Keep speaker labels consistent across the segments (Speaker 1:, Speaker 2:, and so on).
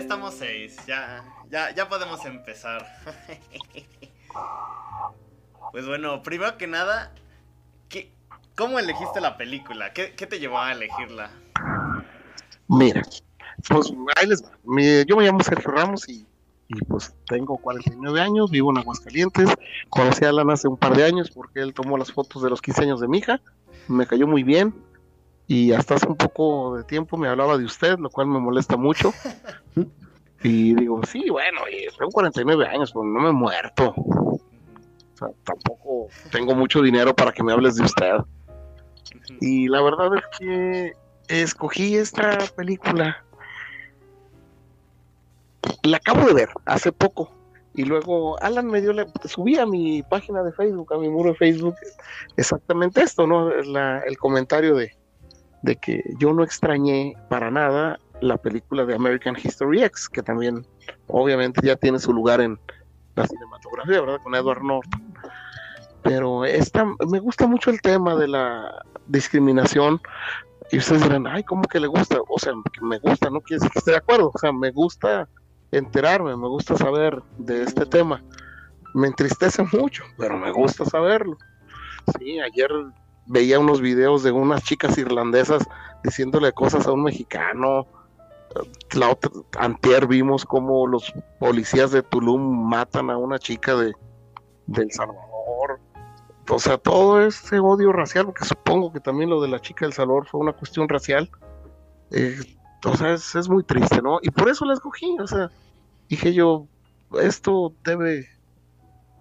Speaker 1: estamos seis, ya, ya, ya podemos empezar. pues bueno, primero que nada, ¿qué, ¿cómo elegiste la película? ¿Qué, ¿Qué, te llevó a elegirla?
Speaker 2: Mira, pues ahí les yo me llamo Sergio Ramos y, y, pues tengo 49 años, vivo en Aguascalientes. Conocí a Alan hace un par de años porque él tomó las fotos de los 15 años de mi hija. Me cayó muy bien y hasta hace un poco de tiempo me hablaba de usted, lo cual me molesta mucho. Y digo, sí, bueno, tengo 49 años, pero no me he muerto. O sea, tampoco tengo mucho dinero para que me hables de usted. Y la verdad es que escogí esta película. La acabo de ver hace poco. Y luego Alan me dio, la, subí a mi página de Facebook, a mi muro de Facebook, exactamente esto, ¿no? el comentario de, de que yo no extrañé para nada la película de American History X, que también obviamente ya tiene su lugar en la cinematografía, ¿verdad? Con Edward Norton. Pero esta, me gusta mucho el tema de la discriminación. Y ustedes dirán, ay, ¿cómo que le gusta? O sea, me gusta, no quiere decir que esté de acuerdo. O sea, me gusta enterarme, me gusta saber de este tema. Me entristece mucho, pero me gusta saberlo. Sí, ayer veía unos videos de unas chicas irlandesas diciéndole cosas a un mexicano. La otra, antier vimos como los policías de Tulum matan a una chica de, El Salvador. O sea, todo ese odio racial, porque supongo que también lo de la chica del Salvador fue una cuestión racial. Eh, o sea, es, es muy triste, ¿no? Y por eso la escogí, o sea, dije yo, esto debe...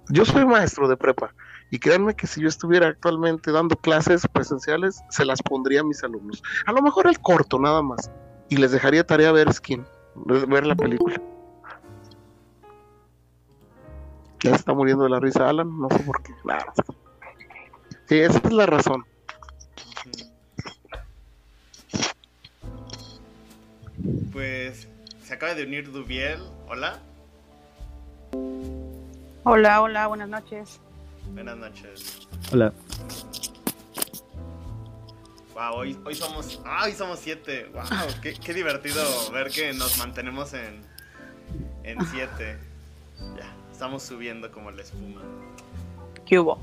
Speaker 2: Yo soy maestro de prepa y créanme que si yo estuviera actualmente dando clases presenciales, se las pondría a mis alumnos. A lo mejor el corto nada más. Y les dejaría tarea ver skin, ver la película. Ya se está muriendo de la risa Alan, no sé por qué. Sí, esa es la razón.
Speaker 1: Pues se acaba de unir Dubiel. Hola.
Speaker 3: Hola, hola, buenas noches.
Speaker 1: Buenas noches.
Speaker 4: Hola.
Speaker 1: Wow, hoy, hoy somos. Ah, hoy somos siete. Wow, qué, qué divertido ver que nos mantenemos en. En siete. Ya, estamos subiendo como la espuma.
Speaker 3: ¿Qué hubo?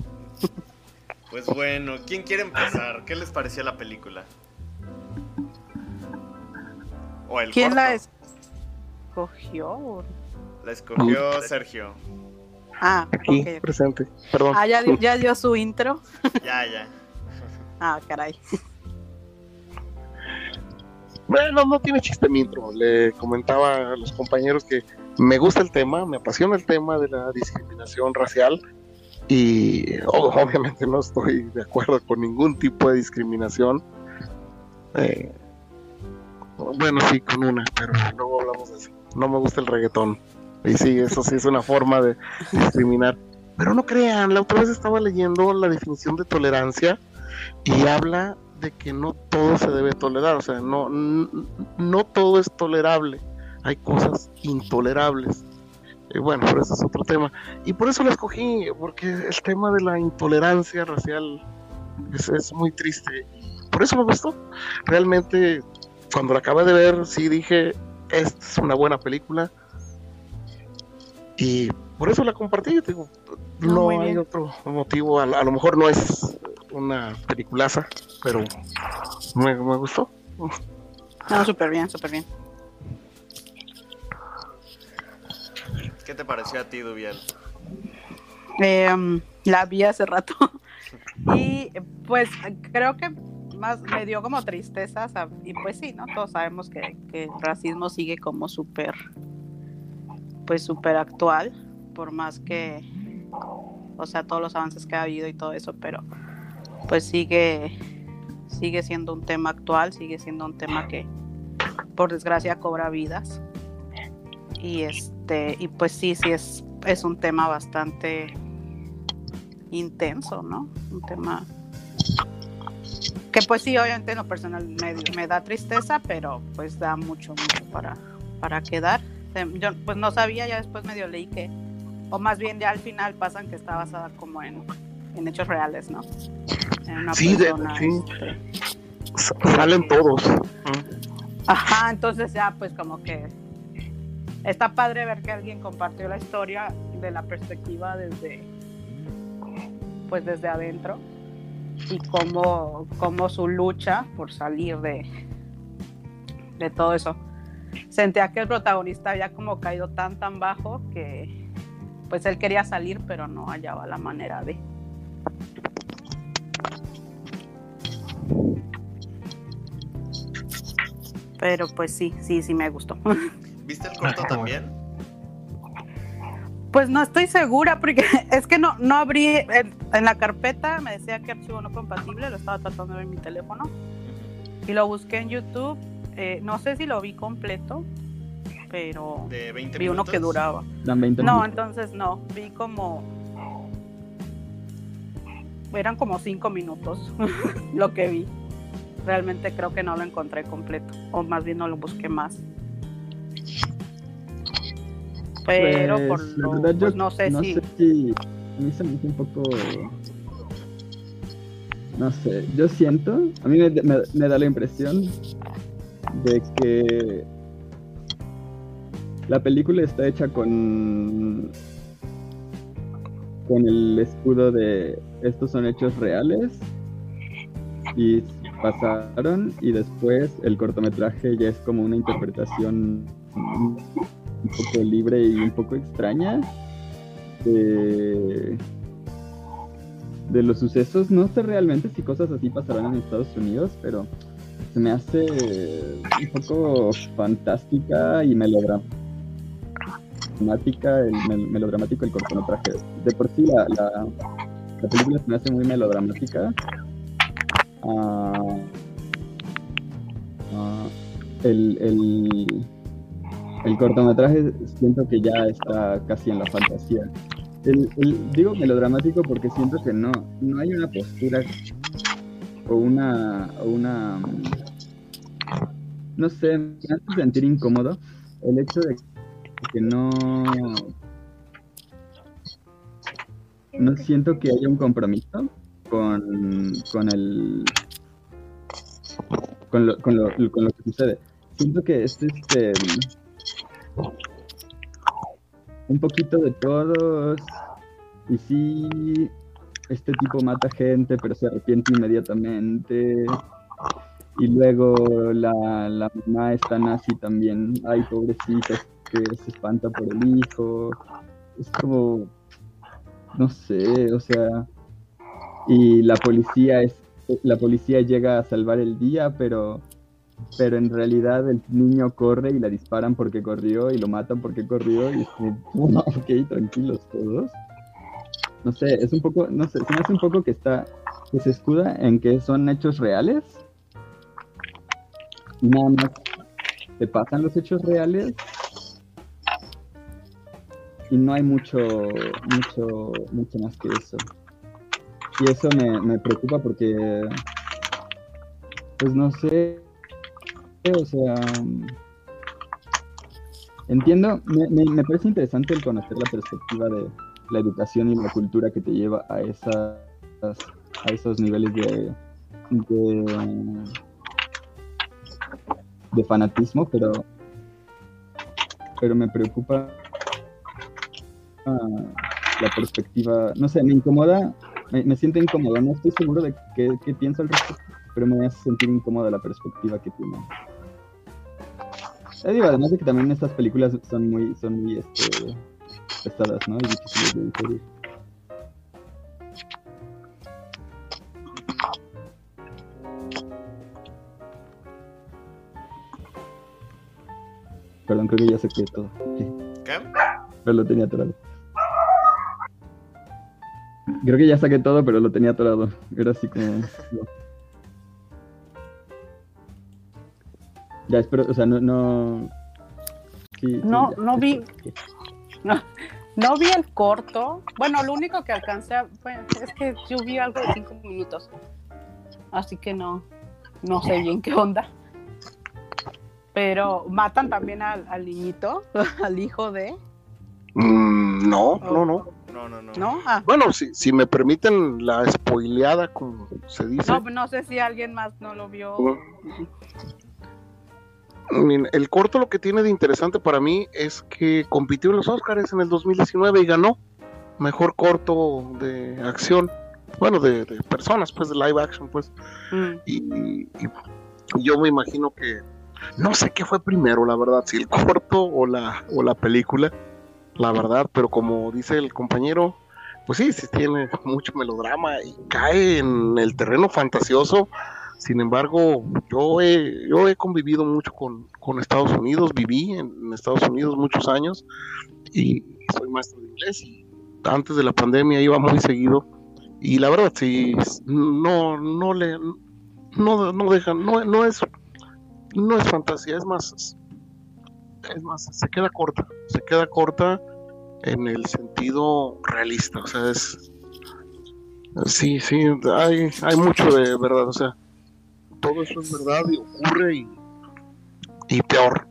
Speaker 1: Pues bueno, ¿quién quiere empezar? ¿Qué les pareció la película?
Speaker 3: ¿O el ¿Quién la escogió?
Speaker 1: La escogió Sergio.
Speaker 3: Ah,
Speaker 2: aquí presente. Perdón.
Speaker 3: Ah, ya, ya dio su intro.
Speaker 1: ya, ya.
Speaker 3: ah, caray.
Speaker 2: Bueno, no tiene chiste mi intro. Le comentaba a los compañeros que me gusta el tema, me apasiona el tema de la discriminación racial y obviamente no estoy de acuerdo con ningún tipo de discriminación. Eh, bueno, sí, con una, pero luego hablamos de eso. No me gusta el reggaetón. Y sí, eso sí es una forma de discriminar. Pero no crean, la otra vez estaba leyendo la definición de tolerancia y habla de que no todo se debe tolerar, o sea, no, no todo es tolerable, hay cosas intolerables. Y bueno, pero eso es otro tema. Y por eso la escogí, porque el tema de la intolerancia racial es, es muy triste. Por eso me gustó. Realmente, cuando la acabé de ver, sí dije, esta es una buena película y por eso la compartí, digo, no, hay otro motivo, a, lo mejor no es una peliculaza, pero me, gustó.
Speaker 3: No, súper bien, súper bien.
Speaker 1: ¿Qué te pareció a ti, Dubiel?
Speaker 3: Em, la vi hace rato y pues creo que más me dio como tristeza y pues sí, ¿no? Todos sabemos que, que el racismo sigue como súper pues súper actual, por más que, o sea, todos los avances que ha habido y todo eso, pero pues sigue, sigue siendo un tema actual, sigue siendo un tema que por desgracia cobra vidas. Y este, y pues sí, sí es, es un tema bastante intenso, ¿no? Un tema que pues sí, obviamente en lo personal me, da tristeza, pero pues da mucho, mucho para, para quedar. Este, yo pues no sabía, ya después medio leí que, o más bien ya al final pasan que está basada como en, hechos reales, ¿no?
Speaker 2: sí, de, sí. Este, salen todos.
Speaker 3: Ajá, entonces ya pues como que está padre ver que alguien compartió la historia de la perspectiva desde, pues desde adentro y cómo, cómo su lucha por salir de, de todo eso. Sentía que el protagonista había como caído tan tan bajo que pues él quería salir pero no hallaba la manera de. Pero pues sí, sí, sí me gustó.
Speaker 1: ¿Viste el corto también?
Speaker 3: Pues no estoy segura porque es que no, no abrí en, en la carpeta, me decía que archivo no compatible, lo estaba tratando de ver en mi teléfono y lo busqué en YouTube. Eh, no sé si lo vi completo, pero
Speaker 1: De 20
Speaker 3: vi uno
Speaker 1: minutos.
Speaker 3: que duraba.
Speaker 4: Dan 20
Speaker 3: No,
Speaker 4: minutos.
Speaker 3: entonces no, vi como... Eran como cinco minutos lo que vi. Realmente creo que no lo encontré completo, o más bien no lo busqué más. Pero por
Speaker 4: Pues, la
Speaker 3: lo,
Speaker 4: verdad, yo
Speaker 3: pues, no sé si...
Speaker 4: si- A mí se me hizo un poco. No sé, yo siento. A mí me, me- me da la impresión de que. La película está hecha con. Con el escudo de. Estos son hechos reales. Y pasaron. Y después el cortometraje ya es como una interpretación un poco libre y un poco extraña de, de los sucesos. No sé realmente si cosas así pasarán en Estados Unidos, pero se me hace un poco fantástica y melodramática el mel- melodramático el cortometraje. De por sí la, la, la película se me hace muy melodramática. Ah, el, el, el cortometraje siento que ya está casi en la fantasía. El- digo melodramático porque siento que no, no hay una postura o una, o una mm, no sé, me hace sentir incómodo el hecho de que no no siento que haya un compromiso con, con el con lo, con, lo, con lo que sucede. Siento que es este un poquito de todos. Y sí, este tipo mata gente, pero se arrepiente inmediatamente. Y luego la, la mamá está nazi también. Ay, pobrecita, que se espanta por el hijo. Es como, no sé, o sea. Y la policía es, la policía llega a salvar el día, pero pero en realidad el niño corre y la disparan porque corrió y lo matan porque corrió y es como, ok, tranquilos todos. No sé, es un poco, no sé, se me hace un poco que está, que se escuda en que son hechos reales y nada más te pasan los hechos reales y no hay mucho, mucho, mucho más que eso. Y eso me, me preocupa porque, pues no sé, o sea, entiendo, me, me- me parece interesante el conocer la perspectiva de la educación y la cultura que te lleva a esas a esos niveles de de, de fanatismo, pero pero me preocupa ah, la perspectiva, no sé, me incomoda, me, siento incómodo, no estoy seguro de qué, qué pienso al respecto, pero me hace sentir incómoda la perspectiva que tiene. Eh, además de que también estas películas son muy, son muy este, pesadas, ¿no? Y difíciles de digerir. Perdón, creo que ya saqué todo. Sí,
Speaker 1: ¿Qué?
Speaker 4: pero lo tenía atorado. Creo que ya saqué todo, pero lo tenía atorado. Era así como... Ya, espero, o sea, no... No, Sí, sí,
Speaker 3: No,
Speaker 4: ya,
Speaker 3: no vi. No, no vi el corto. Bueno, lo único que alcancé a, es que yo vi algo de cinco minutos. Así que no, no sé bien qué onda. Pero matan también al, al niñito, al hijo de.
Speaker 2: Mm, no, no, no.
Speaker 1: No, no, no.
Speaker 3: ¿No? Ah,
Speaker 2: Bueno, si, si me permiten la spoileada, como se dice.
Speaker 3: no, no sé si alguien más no lo vio.
Speaker 2: El corto lo que tiene de interesante para mí es que compitió en los Oscars en el 2019 y ganó mejor corto de acción, bueno, de, de personas, pues de live action, pues.
Speaker 3: Mm.
Speaker 2: Y, y yo me imagino que no sé qué fue primero, la verdad, si el corto o la, o la película, la verdad, pero como dice el compañero, pues sí, sí tiene mucho melodrama y cae en el terreno fantasioso. Sin embargo, yo he, yo he convivido mucho con, con Estados Unidos, viví en, Estados Unidos muchos años y soy maestro de inglés y antes de la pandemia iba muy seguido. Y la verdad sí no no le no, no dejan no, no es no es fantasía es más es más se queda corta se queda corta en el sentido realista o sea es sí sí hay hay mucho de verdad o sea todo eso es verdad y ocurre y y peor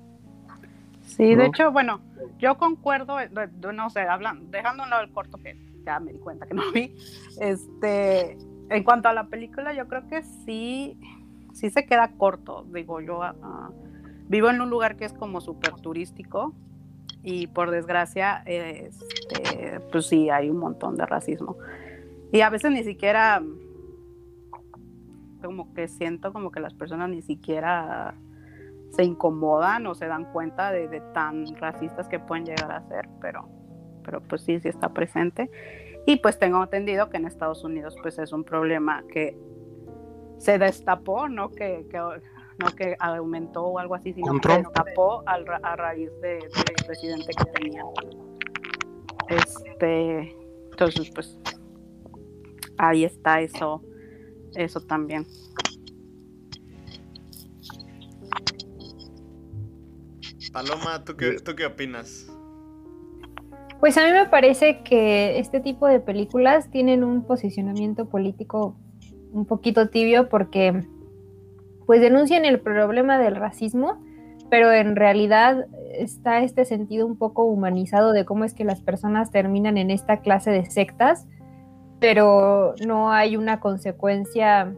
Speaker 3: Sí, de hecho, bueno, yo concuerdo, eh, no sé, hablan, dejando a un lado el corto que ya me di cuenta que no vi, este, en cuanto a la película, yo creo que sí, sí se queda corto, digo yo, ah, ah, vivo en un lugar que es como súper turístico y por desgracia, este, pues sí, hay un montón de racismo. Y a veces ni siquiera, como que siento como que las personas ni siquiera se incomodan o se dan cuenta de, de tan racistas que pueden llegar a ser, pero, pero pues sí, sí está presente. Y pues tengo entendido que en Estados Unidos pues es un problema que se destapó, no que, que- no que aumentó o algo así, sino que destapó al a raíz de- del presidente que tenían. Este, entonces pues ahí está eso, eso también.
Speaker 1: Paloma, ¿tú qué, ¿tú qué opinas?
Speaker 5: Pues a mí me parece que este tipo de películas tienen un posicionamiento político un poquito tibio porque pues denuncian el problema del racismo, pero en realidad está este sentido un poco humanizado de cómo es que las personas terminan en esta clase de sectas, pero no hay una consecuencia,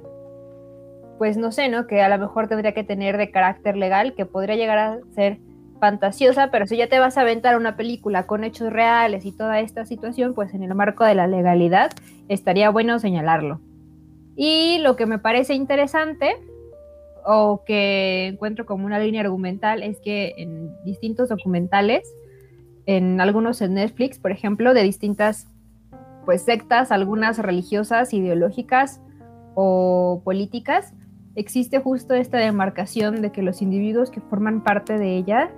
Speaker 5: pues no sé, ¿no? Que a lo mejor tendría que tener de carácter legal, que podría llegar a ser fantasiosa, pero si ya te vas a aventar una película con hechos reales y toda esta situación, pues en el marco de la legalidad estaría bueno señalarlo. Y lo que me parece interesante o que encuentro como una línea argumental es que en distintos documentales, en algunos en Netflix, por ejemplo, de distintas pues sectas, algunas religiosas, ideológicas o políticas, existe justo esta demarcación de que los individuos que forman parte de ella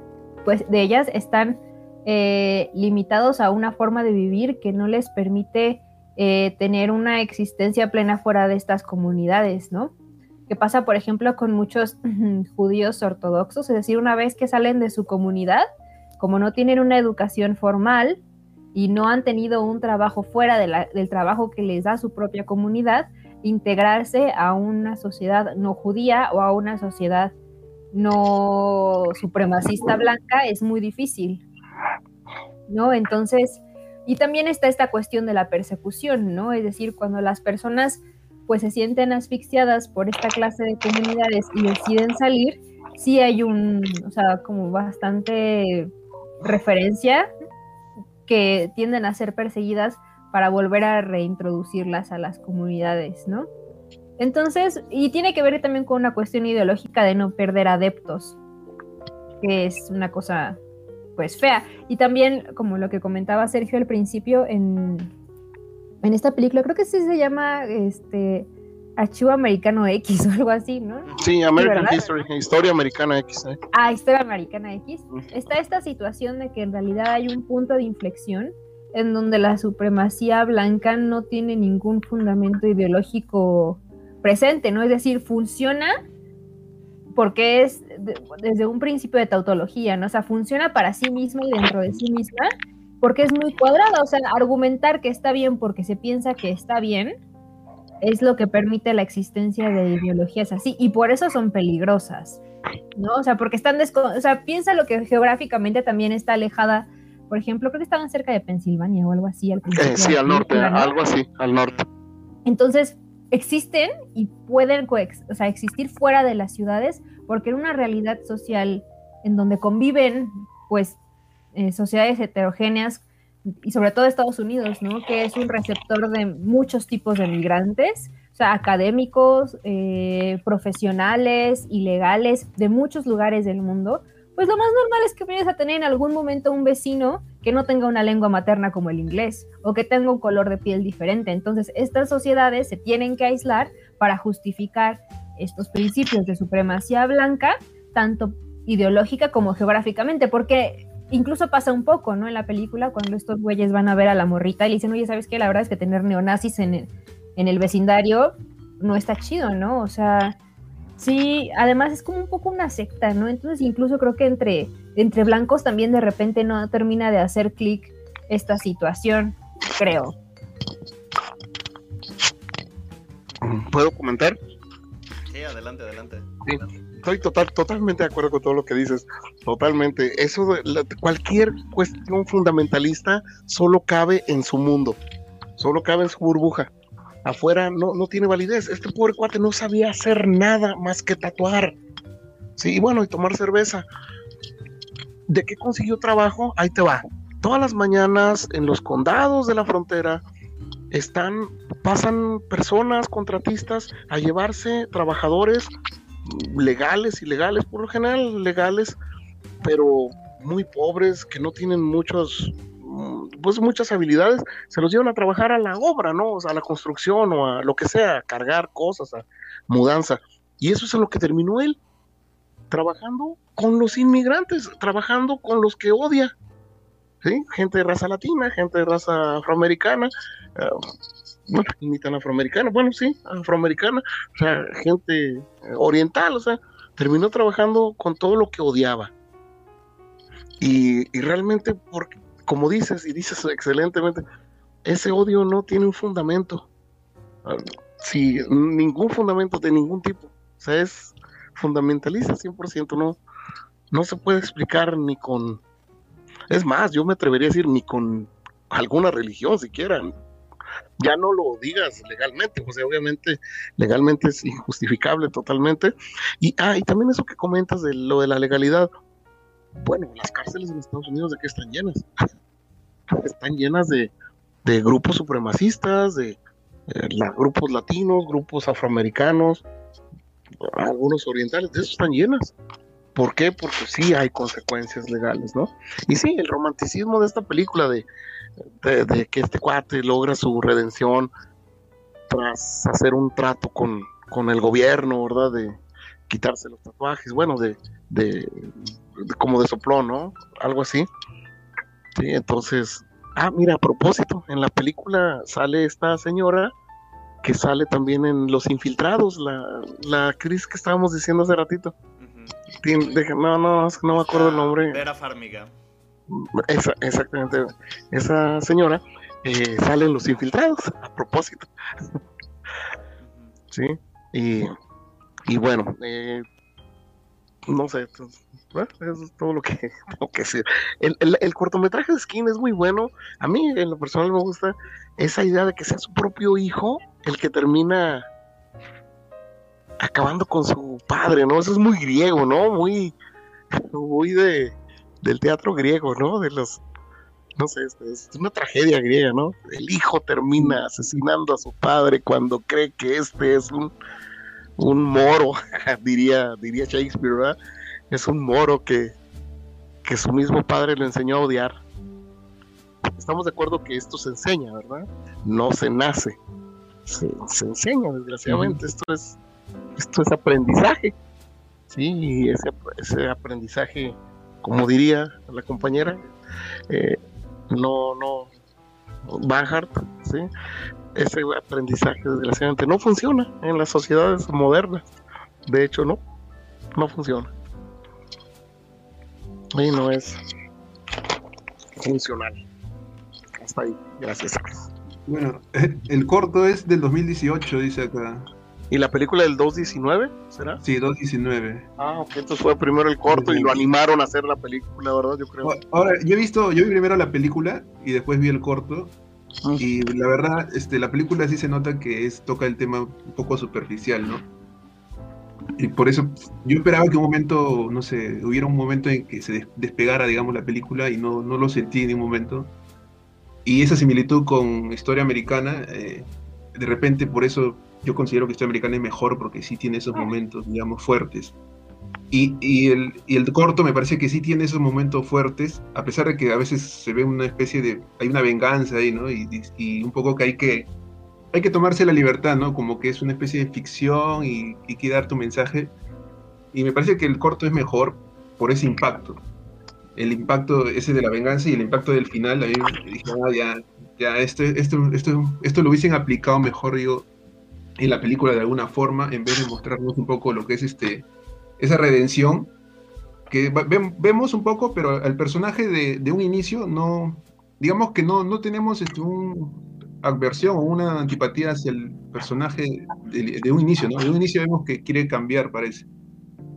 Speaker 5: pues de ellas están eh, limitados a una forma de vivir que no les permite eh, tener una existencia plena fuera de estas comunidades, ¿no? Que pasa, por ejemplo, con muchos judíos ortodoxos, es decir, una vez que salen de su comunidad, como no tienen una educación formal y no han tenido un trabajo fuera de la- del trabajo que les da su propia comunidad, integrarse a una sociedad no judía o a una sociedad no supremacista blanca es muy difícil, ¿no? Entonces, y también está esta cuestión de la persecución, ¿no? Es decir, cuando las personas pues se sienten asfixiadas por esta clase de comunidades y deciden salir, sí hay un, o sea, como bastante referencia que tienden a ser perseguidas para volver a reintroducirlas a las comunidades, ¿no? Entonces, y tiene que ver también con una cuestión ideológica de no perder adeptos, que es una cosa pues fea. Y también, como lo que comentaba Sergio al principio, en, en esta película, creo que sí se llama este Archivo Americano X o algo así, ¿no?
Speaker 2: Sí, American
Speaker 5: ¿verdad?
Speaker 2: History, historia americana X. ¿eh?
Speaker 5: Ah, Historia Americana X. Está esta situación de que en realidad hay un punto de inflexión en donde la supremacía blanca no tiene ningún fundamento ideológico presente, ¿no? Es decir, funciona porque es de- desde un principio de tautología, ¿no? O sea, funciona para sí misma y dentro de sí misma porque es muy cuadrada, o sea, argumentar que está bien porque se piensa que está bien es lo que permite la existencia de ideologías así y por eso son peligrosas. ¿no? O sea, porque están o sea, piensa lo que geográficamente también está alejada. Por ejemplo, creo que estaban cerca de Pensilvania o algo así al.
Speaker 2: Eh, sí, al norte, algo así, al norte.
Speaker 5: Entonces, existen y pueden o sea, existir fuera de las ciudades porque en una realidad social en donde conviven, pues, eh, sociedades heterogéneas y sobre todo Estados Unidos, ¿no? Que es un receptor de muchos tipos de migrantes, o sea, académicos, eh, profesionales, ilegales, de muchos lugares del mundo, pues lo más normal es que vayas a tener en algún momento un vecino que no tenga una lengua materna como el inglés o que tenga un color de piel diferente. Entonces, estas sociedades se tienen que aislar para justificar estos principios de supremacía blanca, tanto ideológica como geográficamente, porque incluso pasa un poco, ¿no? En la película, cuando estos güeyes van a ver a la morrita y le dicen, oye, ¿sabes qué? La verdad es que tener neonazis en el, en el vecindario no está chido, ¿no? O sea, sí, además es como un poco una secta, ¿no? Entonces incluso creo que entre, entre blancos también de repente no termina de hacer clic esta situación, creo.
Speaker 2: ¿Puedo comentar?
Speaker 1: Sí, adelante, adelante.
Speaker 2: Sí, estoy total, totalmente de acuerdo con todo lo que dices. Totalmente. Eso de la- cualquier cuestión fundamentalista solo cabe en su mundo, solo cabe en su burbuja. Afuera no, no tiene validez. Este pobre cuate no sabía hacer nada más que tatuar. Sí, y bueno, y tomar cerveza. ¿De qué consiguió trabajo? Ahí te va. Todas las mañanas en los condados de la frontera están, pasan personas, contratistas, a llevarse trabajadores legales, ilegales, por lo general legales, pero muy pobres, que no tienen muchos, mm, pues muchas habilidades, se los llevan a trabajar a la obra, ¿no? O sea, a la construcción o a lo que sea, a cargar cosas, a mudanza. Y eso es en lo que terminó él, trabajando con los inmigrantes, trabajando con los que odia, ¿sí? Gente de raza latina, gente de raza afroamericana, eh, bueno, afroamericana, bueno, sí, afroamericana, o sea, gente eh, oriental, o sea, terminó trabajando con todo lo que odiaba. Y, y realmente, porque, como dices, y dices excelentemente, ese odio no tiene un fundamento. Ah, ningún fundamento de ningún tipo. O sea, es fundamentalista 100%, no, no se puede explicar ni con... Es más, yo me atrevería a decir ni con alguna religión siquiera. Ya no lo digas legalmente, sea, obviamente legalmente es injustificable totalmente. Y, ah, y también eso que comentas de lo de la legalidad. Bueno, las cárceles en Estados Unidos de qué están llenas? Están llenas de, de grupos supremacistas, de eh, grupos latinos, grupos afroamericanos, algunos orientales, de eso están llenas. ¿Por qué? Porque sí hay consecuencias legales, ¿no? Y sí, el romanticismo de esta película de, de, que este cuate logra su redención tras hacer un trato con, con el gobierno, ¿verdad? De quitarse los tatuajes, bueno, de, de, de- como de soplón, ¿no? Algo así. Sí, entonces, ah, mira, a propósito, en la película sale esta señora que sale también en Los Infiltrados, la, la actriz que estábamos diciendo hace ratito. Deja- no, no, no me acuerdo el nombre.
Speaker 1: Vera Farmiga.
Speaker 2: Esa- exactamente. Esa señora eh, sale en Los Infiltrados, a propósito. Sí. Y, y bueno, eh, no sé. pues, bueno, eso es todo lo que tengo que decir. El, el- el cortometraje de Skin es muy bueno. A mí, en lo personal, me gusta esa idea de que sea su propio hijo el que termina acabando con su padre, ¿no? Eso es muy griego, ¿no? Muy, muy de, del teatro griego, ¿no? De los, no sé, es, una tragedia griega, ¿no? El hijo termina asesinando a su padre cuando cree que este es un, un moro, diría, diría Shakespeare, ¿verdad? Es un moro que, que su mismo padre le enseñó a odiar. Estamos de acuerdo que esto se enseña, ¿verdad? No se nace, se, se enseña, desgraciadamente. Esto es esto es aprendizaje. Sí, y ese, ese aprendizaje, como diría la compañera, eh, no, no, Banhart, ¿sí? ese aprendizaje desgraciadamente no funciona en las sociedades modernas. De hecho, no, no funciona. Y no es funcional. Hasta ahí, gracias.
Speaker 6: Bueno, el corto es del 2018, dice acá.
Speaker 2: ¿Y la película del 219 será?
Speaker 6: Sí, 219.
Speaker 2: Ah, ok, entonces fue primero el corto y lo animaron a hacer la película, ¿verdad? Yo creo.
Speaker 6: Ahora, yo he visto, yo vi primero la película y después vi el corto. Y la verdad, este, la película sí se nota que es, toca el tema un poco superficial, ¿no? Y por eso yo esperaba que un momento, no sé, hubiera un momento en que se des- despegara, digamos, la película y no, no lo sentí en ningún momento. Y esa similitud con Historia Americana, eh, de repente por eso yo considero que Historia Americana es mejor porque sí tiene esos momentos, digamos, fuertes. Y, y el, y el corto me parece que sí tiene esos momentos fuertes, a pesar de que a veces se ve una especie de, hay una venganza ahí, ¿no? Y, y- un poco que hay que, hay que tomarse la libertad, ¿no? Como que es una especie de ficción y, y que dar tu mensaje. Y me parece que el corto es mejor por ese impacto. El impacto ese de la venganza y el impacto del final, a mí me dije, ah, ya, ya, esto, esto, esto, esto lo hubiesen aplicado mejor, digo, en la película de alguna forma, en vez de mostrarnos un poco lo que es este, esa redención, que vem- vemos un poco, pero al personaje de, de un inicio no, digamos que no, no tenemos este, un aversión o una antipatía hacia el personaje de, de un inicio, ¿no? De un inicio vemos que quiere cambiar, parece.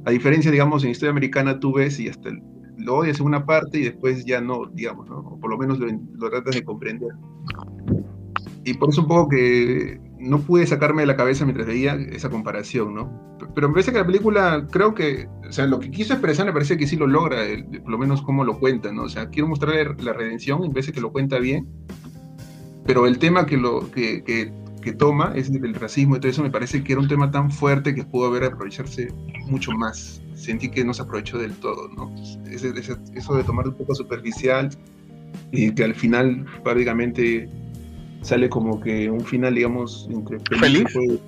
Speaker 6: A diferencia, digamos, en historia americana tú ves y hasta el- lo odias en una parte y después ya no, digamos, ¿no? O por lo menos lo, lo tratas de comprender. Y por eso un poco que no pude sacarme de la cabeza mientras veía esa comparación, ¿no? Pero me parece que la película, creo que, o sea, lo que quiso expresar me parece que sí lo logra, por lo menos como lo cuenta, ¿no? O sea, quiero mostrar la redención, en vez de que lo cuenta bien, pero el tema que, lo, que, que, que toma es el racismo y todo eso, me parece que era un tema tan fuerte que pudo haber aprovecharse mucho más. Sentí que no se aprovechó del todo, ¿no? Eso de tomar un poco superficial y que al final prácticamente sale como que un final, digamos, entre
Speaker 2: ¿Feliz?
Speaker 6: fue-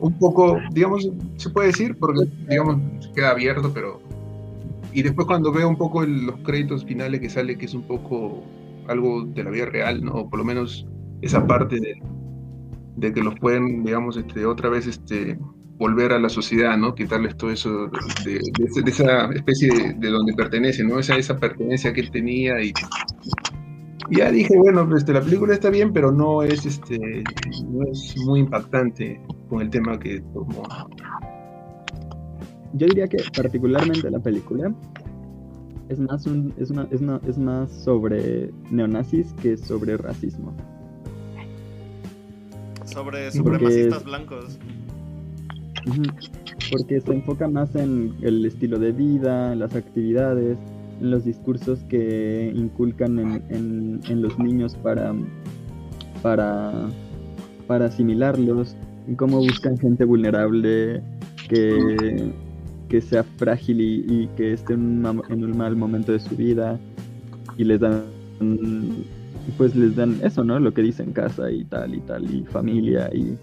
Speaker 6: un poco, digamos, se puede decir, porque, digamos, queda abierto, pero... Y después cuando veo un poco el- los créditos finales que sale, que es un poco algo de la vida real, ¿no? O por lo menos esa parte de, de que los pueden, digamos, este, otra vez este, volver a la sociedad, ¿no? Quitarles todo eso de, de de esa especie de, de donde pertenece, ¿no? Esa, esa pertenencia que él tenía y ya dije, bueno, este, la película está bien, pero no es, este, no es muy impactante con el tema que tomó.
Speaker 4: Yo diría que particularmente la película es más un, es una, es una- es más sobre neonazis que sobre racismo.
Speaker 1: Sobre supremacistas blancos.
Speaker 4: Porque se enfoca más en el estilo de vida, en las actividades, los discursos que inculcan en, en- los niños para, para, para asimilarlos, en cómo buscan gente vulnerable que, que sea frágil y, y que esté en un, en un mal momento de su vida y les dan pues les dan eso, ¿no? Lo que dicen casa y tal y tal y familia y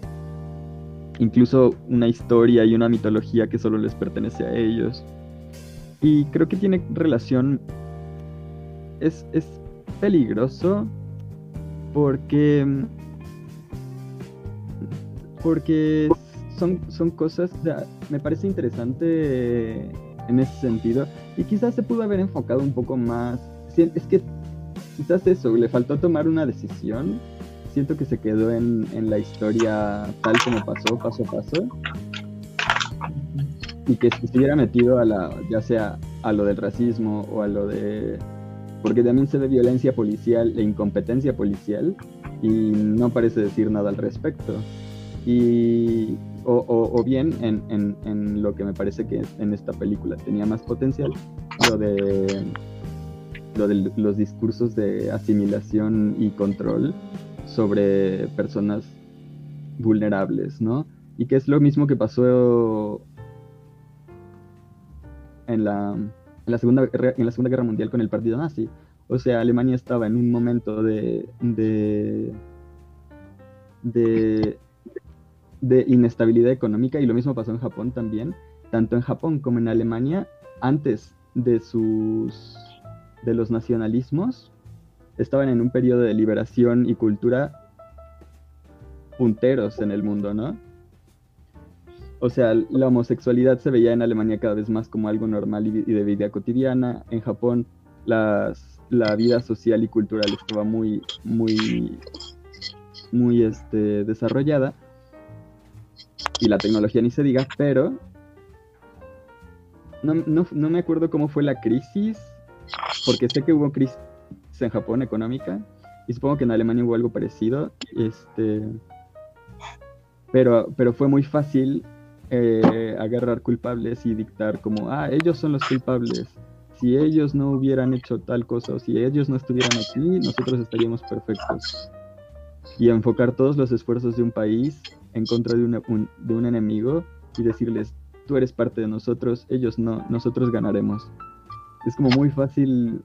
Speaker 4: incluso una historia y una mitología que solo les pertenece a ellos. Y creo que tiene relación. Es, es peligroso porque. Porque son, son cosas. me parece interesante en ese sentido. Y quizás se pudo haber enfocado un poco más. Es que quizás eso, le faltó tomar una decisión siento que se quedó en, en la historia tal como pasó, paso a paso. Y que hubiera metido a la, ya sea a lo del racismo o a lo de. Porque también se ve violencia policial e incompetencia policial y no parece decir nada al respecto. Y. O, o- o bien en, en- en lo que me parece que en esta película tenía más potencial, lo de. Lo de los discursos de asimilación y control sobre personas vulnerables, ¿no? Y que es lo mismo que pasó en la, en la, segunda, en la Segunda Guerra Mundial con el partido nazi. O sea, Alemania estaba en un momento de, de, de, de inestabilidad económica y lo mismo pasó en Japón también. Tanto en Japón como en Alemania, antes de sus de los nacionalismos, estaban en un periodo de liberación y cultura punteros en el mundo, ¿no? O sea, la homosexualidad se veía en Alemania cada vez más como algo normal y de vida cotidiana. En Japón, las, la vida social y cultural estaba muy, muy, muy este, desarrollada. Y la tecnología ni se diga, pero no, no, no me acuerdo cómo fue la crisis, porque sé que hubo crisis en Japón económica y supongo que en Alemania hubo algo parecido. Este, pero, pero fue muy fácil eh, agarrar culpables y dictar como, ah, ellos son los culpables. Si ellos no hubieran hecho tal cosa o si ellos no estuvieran aquí, nosotros estaríamos perfectos. Y enfocar todos los esfuerzos de un país en contra de, una- un, de un enemigo y decirles, tú eres parte de nosotros, ellos no, nosotros ganaremos. Es como muy fácil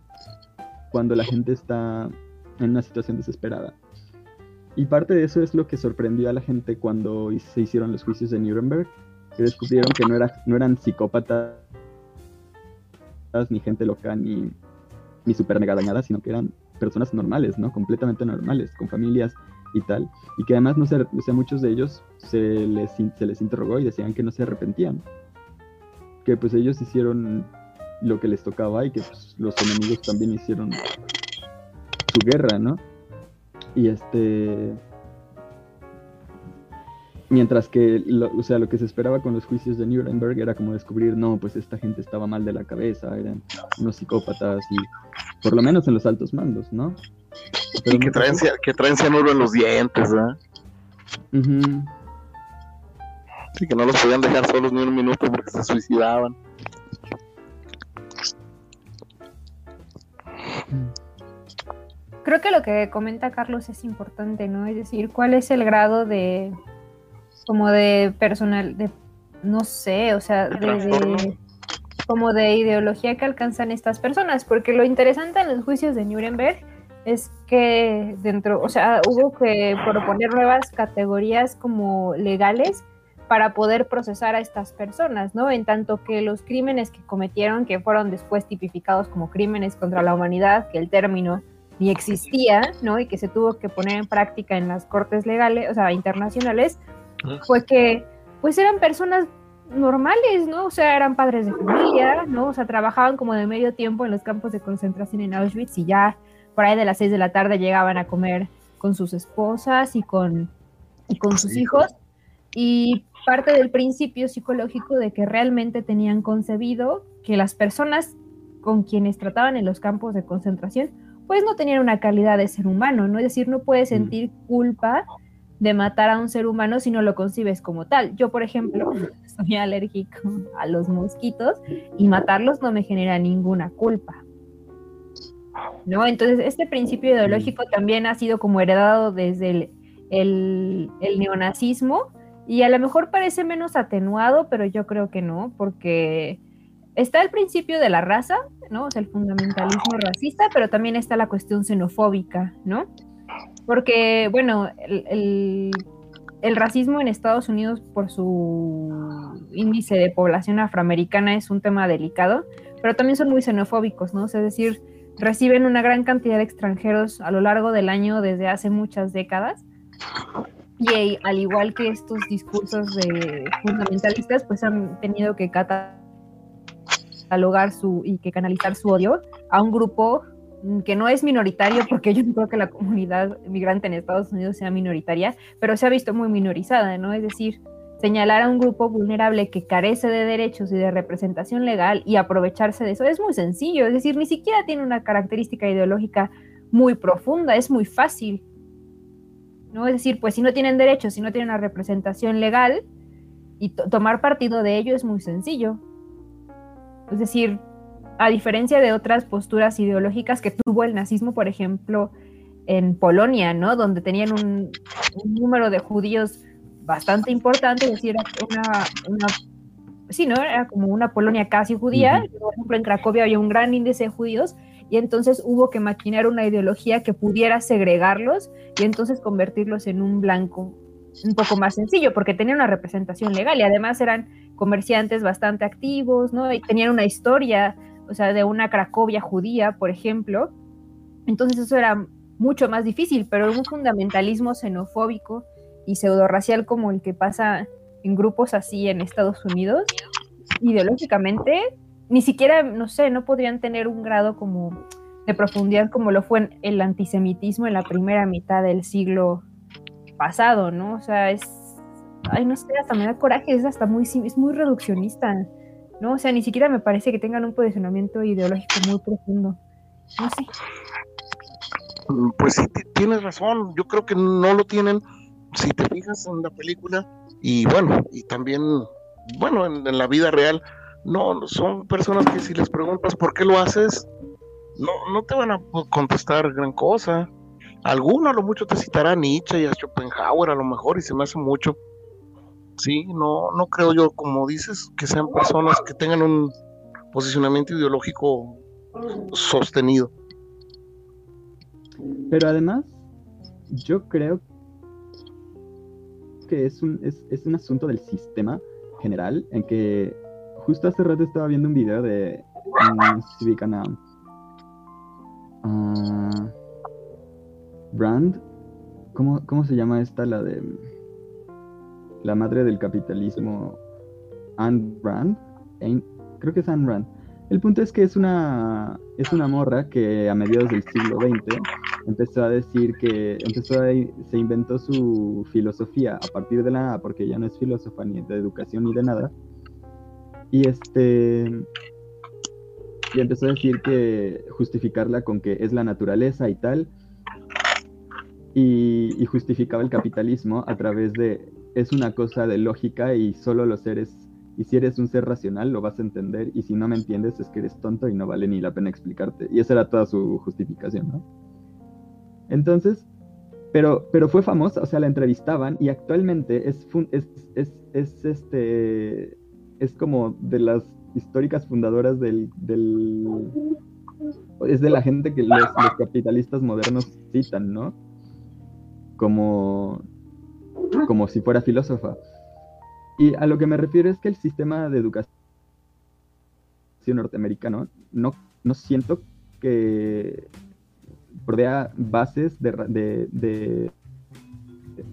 Speaker 4: cuando la gente está en una situación desesperada. Y parte de eso es lo que sorprendió a la gente cuando se hicieron los juicios de Nuremberg, que descubrieron que no, era, no eran psicópatas, ni gente loca, ni, ni super mega dañadas, sino que eran personas normales, ¿no? Completamente normales, con familias y tal. Y que además, no sé, o sea, muchos de ellos se les, se les interrogó y decían que no se arrepentían. Que pues ellos hicieron lo que les tocaba y que pues, los enemigos también hicieron su guerra, ¿no? Y este. Mientras que, lo, o sea, lo que se esperaba con los juicios de Nuremberg era como descubrir, no, pues esta gente estaba mal de la cabeza, eran unos psicópatas y por lo menos en los altos mandos, ¿no? Pero
Speaker 2: Y que traen, que traen cianuro en los dientes, ¿verdad?
Speaker 4: Ujú.
Speaker 2: Sí, que no los podían dejar solos ni un minuto porque se suicidaban.
Speaker 5: Creo que lo que comenta Carlos es importante, ¿no? Es decir, ¿cuál es el grado de como de personal, de no sé, o sea, de,
Speaker 2: trastorno.
Speaker 5: de- como de ideología que alcanzan estas personas? Porque lo interesante en los juicios de Nuremberg es que dentro, o sea, hubo que proponer nuevas categorías como legales para poder procesar a estas personas, ¿no? En tanto que los crímenes que cometieron, que fueron después tipificados como crímenes contra la humanidad, que el término ni existía, ¿no? Y que se tuvo que poner en práctica en las cortes legales, o sea, internacionales, fue que, pues eran personas normales, ¿no? O sea, eran padres de familia, ¿no? O sea, trabajaban como de medio tiempo en los campos de concentración en Auschwitz y ya por ahí de las seis de la tarde llegaban a comer con sus esposas y con, y con sus hijos. Y parte del principio psicológico de que realmente tenían concebido que las personas con quienes trataban en los campos de concentración, pues no tenían una calidad de ser humano, ¿no? Es decir, no puedes sentir culpa de matar a un ser humano si no lo concibes como tal. Yo, por ejemplo, soy alérgico a los mosquitos y matarlos no me genera ninguna culpa. ¿No? Entonces, este principio ideológico también ha sido como heredado desde el, el, el neonazismo y a lo mejor parece menos atenuado, pero yo creo que no, porque está el principio de la raza, ¿no? O sea, el fundamentalismo racista, pero también está la cuestión xenofóbica, ¿no? Porque, bueno, el, racismo en Estados Unidos por su índice de población afroamericana es un tema delicado, pero también son muy xenofóbicos, ¿no? Es decir, reciben una gran cantidad de extranjeros a lo largo del año desde hace muchas décadas. Y al igual que estos discursos de fundamentalistas, pues han tenido que catalogar su y que canalizar su odio a un grupo que no es minoritario, porque yo no creo que la comunidad migrante en Estados Unidos sea minoritaria, pero se ha visto muy minorizada, ¿no? Es decir, señalar a un grupo vulnerable que carece de derechos y de representación legal y aprovecharse de eso es muy sencillo, es decir, ni siquiera tiene una característica ideológica muy profunda, es muy fácil. ¿no? Es decir, pues si no tienen derechos, si no tienen una representación legal, y to tomar partido de ello es muy sencillo. Es decir, a diferencia de otras posturas ideológicas que tuvo el nazismo, por ejemplo, en Polonia, ¿no? Donde tenían un, un número de judíos bastante importante, es decir, una, una, sí, ¿no? Era como una Polonia casi judía. Uh -huh. Por ejemplo, en Cracovia había un gran índice de judíos y entonces hubo que maquinar una ideología que pudiera segregarlos y entonces convertirlos en un blanco un poco más sencillo, porque tenían una representación legal y además eran comerciantes bastante activos, ¿no? Y tenían una historia, o sea, de una Cracovia judía, por ejemplo. Entonces eso era mucho más difícil, pero un fundamentalismo xenofóbico y pseudo-racial como el que pasa en grupos así en Estados Unidos, ideológicamente, ni siquiera, no sé, no podrían tener un grado como de profundidad como lo fue el antisemitismo en la primera mitad del siglo pasado, ¿no? O sea, es, ay, no sé, hasta me da coraje, es hasta muy, es muy reduccionista, ¿no? O sea, ni siquiera me parece que tengan un posicionamiento ideológico muy profundo. No sé.
Speaker 2: Pues sí, tienes razón, yo creo que no lo tienen, si te fijas en la película, y bueno, y también bueno, en, la vida real, no, son personas que si les preguntas por qué lo haces, no, no te van a contestar gran cosa. Alguno a lo mucho te citará a Nietzsche y a Schopenhauer a lo mejor y se me hace mucho. Sí, no, no creo yo, como dices, que sean personas que tengan un posicionamiento ideológico sostenido.
Speaker 4: Pero además, yo creo que es un, es, es un asunto del sistema general en que justo hace rato estaba viendo un video de um, a, a Brand. ¿Cómo, ¿Cómo se llama esta? La de la madre del capitalismo. Anne Brand. Ayn- creo que es Anne Rand. El punto es que es una, es una morra que a mediados del siglo XX empezó a decir que empezó a, se inventó su filosofía a partir de la nada, porque ya no es filósofa ni de educación ni de nada. Y este y empezó a decir que justificarla con que es la naturaleza y tal. Y justificaba el capitalismo a través de es una cosa de lógica y solo los seres y si eres un ser racional lo vas a entender y si no me entiendes es que eres tonto y no vale ni la pena explicarte. Y esa era toda su justificación, ¿no? Entonces, pero, pero fue famosa, o sea, la entrevistaban y actualmente es, es, es, es, este, es como de las históricas fundadoras del, del es de la gente que los capitalistas modernos citan, ¿no? Como, como si fuera filósofa. Y a lo que me refiero es que el sistema de educación norteamericano no, no siento que provea bases de, de, de-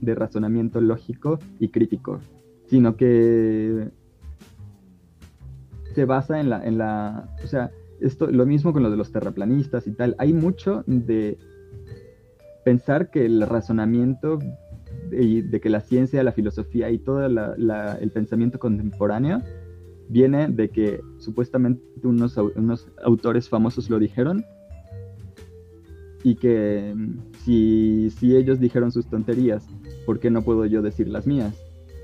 Speaker 4: de razonamiento lógico y crítico, sino que se basa en la, en la, o sea, esto, lo mismo con lo de los terraplanistas y tal, hay mucho de pensar que el razonamiento de que la ciencia, la filosofía y todo el pensamiento contemporáneo viene de que supuestamente unos, au- unos autores famosos lo dijeron y que mm, si, ellos dijeron sus tonterías, ¿por qué no puedo yo decir las mías?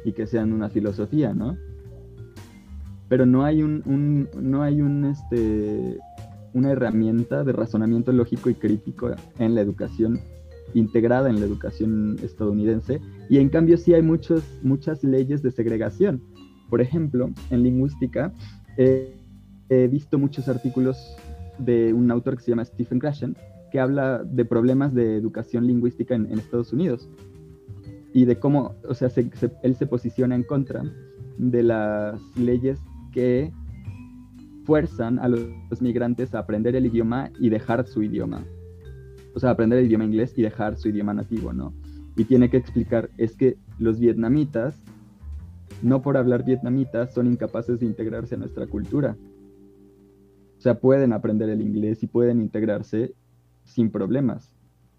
Speaker 4: Y que sean una filosofía, ¿no? Pero no hay un, no hay este una herramienta de razonamiento lógico y crítico en la educación integrada en la educación estadounidense y en cambio sí hay muchos, muchas leyes de segregación. Por ejemplo, en lingüística eh, he visto muchos artículos de un autor que se llama Stephen Krashen que habla de problemas de educación lingüística en, Estados Unidos y de cómo, o sea, se- se- él se posiciona en contra de las leyes que fuerzan a los migrantes a aprender el idioma y dejar su idioma o sea, aprender el idioma inglés y dejar su idioma nativo, ¿no? Y tiene que explicar, es que los vietnamitas, no por hablar vietnamita, son incapaces de integrarse a nuestra cultura. O sea, pueden aprender el inglés y pueden integrarse sin problemas.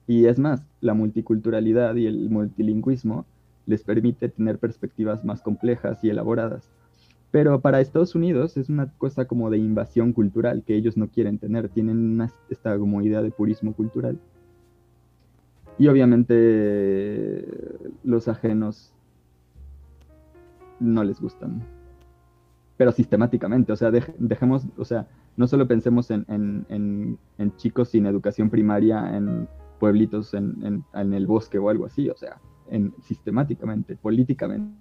Speaker 4: Y es más, la multiculturalidad y el multilingüismo les permite tener perspectivas más complejas y elaboradas. Pero para Estados Unidos es una cosa como de invasión cultural que ellos no quieren tener, tienen esta como idea de purismo cultural. Y obviamente los ajenos no les gustan. Pero sistemáticamente, o sea, dej- dejemos, o sea, no solo pensemos en, en- en- chicos sin educación primaria, en pueblitos en, el bosque o algo así, o sea, en, sistemáticamente, políticamente,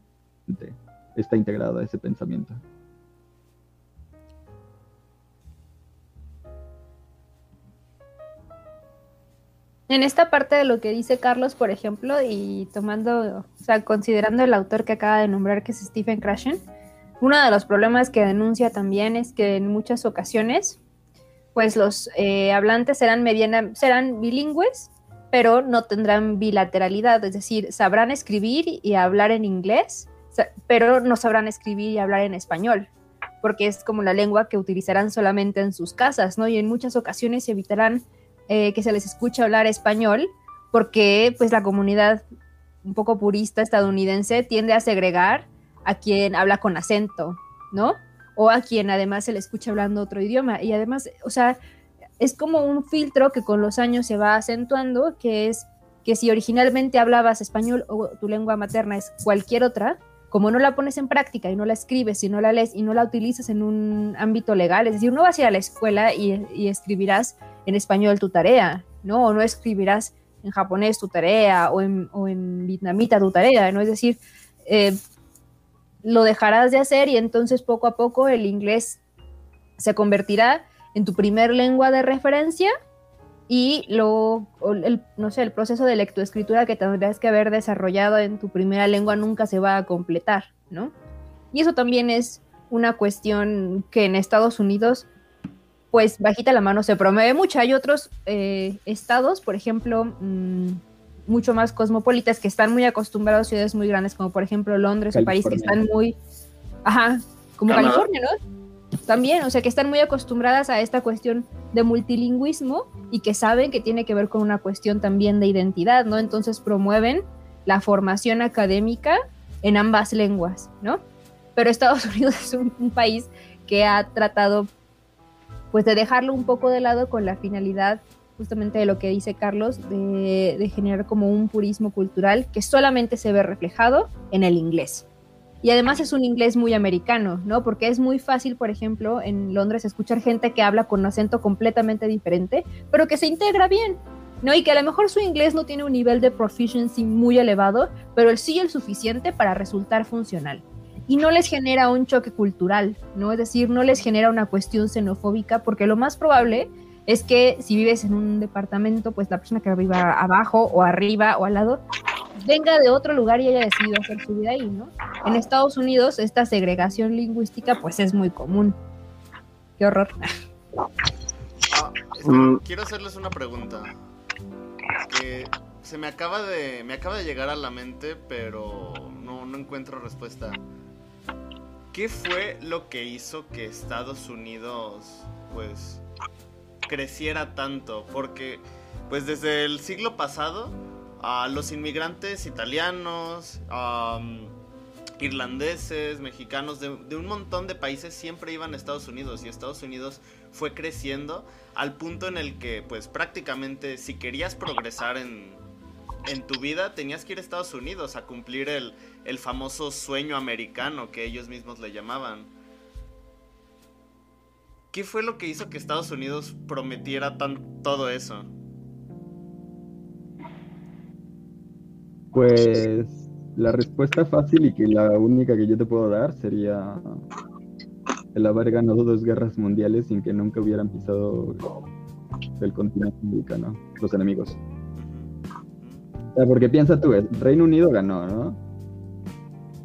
Speaker 4: está integrado ese pensamiento.
Speaker 5: En esta parte de lo que dice Carlos, por ejemplo, y tomando, o sea, considerando el autor que acaba de nombrar, que es Stephen Krashen, uno de los problemas que denuncia también es que en muchas ocasiones, pues los eh, hablantes serán, mediana, serán bilingües, pero no tendrán bilateralidad, es decir, sabrán escribir y hablar en inglés, pero no sabrán escribir y hablar en español, porque es como la lengua que utilizarán solamente en sus casas, ¿no? Y en muchas ocasiones evitarán eh, que se les escuche hablar español, porque pues la comunidad un poco purista estadounidense tiende a segregar a quien habla con acento, ¿no? O a quien además se le escucha hablando otro idioma. Y además, o sea, es como un filtro que con los años se va acentuando, que es que si originalmente hablabas español o tu lengua materna es cualquier otra, como no la pones en práctica y no la escribes y no la lees y no la utilizas en un ámbito legal, es decir, no vas a ir a la escuela y, escribirás en español tu tarea, ¿no? O no escribirás en japonés tu tarea o en, o en vietnamita tu tarea, ¿no? Es decir, eh, lo dejarás de hacer y entonces poco a poco el inglés se convertirá en tu primer lengua de referencia y lo, el, no sé, el proceso de lectoescritura que tendrías que haber desarrollado en tu primera lengua nunca se va a completar, ¿no? Y eso también es una cuestión que en Estados Unidos, pues bajita la mano, se promueve mucho. Hay otros eh, estados, por ejemplo, mm, mucho más cosmopolitas que están muy acostumbrados a ciudades muy grandes, como por ejemplo Londres o París, que están muy, ajá, como California, ¿no? También, o sea, que están muy acostumbradas a esta cuestión de multilingüismo y que saben que tiene que ver con una cuestión también de identidad, ¿no? Entonces promueven la formación académica en ambas lenguas, ¿no? Pero Estados Unidos es un, país que ha tratado, pues, de dejarlo un poco de lado con la finalidad justamente de lo que dice Carlos, de, generar como un purismo cultural que solamente se ve reflejado en el inglés. Y además es un inglés muy americano, ¿no? Porque es muy fácil, por ejemplo, en Londres escuchar gente que habla con un acento completamente diferente, pero que se integra bien, ¿no? Y que a lo mejor su inglés no tiene un nivel de proficiency muy elevado, pero sí el suficiente para resultar funcional. Y no les genera un choque cultural, ¿no? Es decir, no les genera una cuestión xenofóbica, porque lo más probable es que si vives en un departamento, pues la persona que viva abajo o arriba o al lado venga de otro lugar y haya decidido hacer su vida ahí, ¿no? En Estados Unidos esta segregación lingüística pues es muy común. Qué horror.
Speaker 1: Ah, mm. quiero hacerles una pregunta que se me acaba de me acaba de llegar a la mente, pero no, no encuentro respuesta. ¿Qué fue lo que hizo que Estados Unidos pues creciera tanto? Porque pues desde el siglo pasado a los inmigrantes italianos, irlandeses, mexicanos, de, un montón de países siempre iban a Estados Unidos y Estados Unidos fue creciendo al punto en el que pues prácticamente si querías progresar en, en tu vida tenías que ir a Estados Unidos a cumplir el, el famoso sueño americano que ellos mismos le llamaban. ¿Qué fue lo que hizo que Estados Unidos prometiera tan, todo eso?
Speaker 4: Pues la respuesta fácil y que la única que yo te puedo dar sería el haber ganado dos guerras mundiales sin que nunca hubieran pisado el continente americano, los enemigos. porque piensa tú, Reino Unido ganó, ¿no?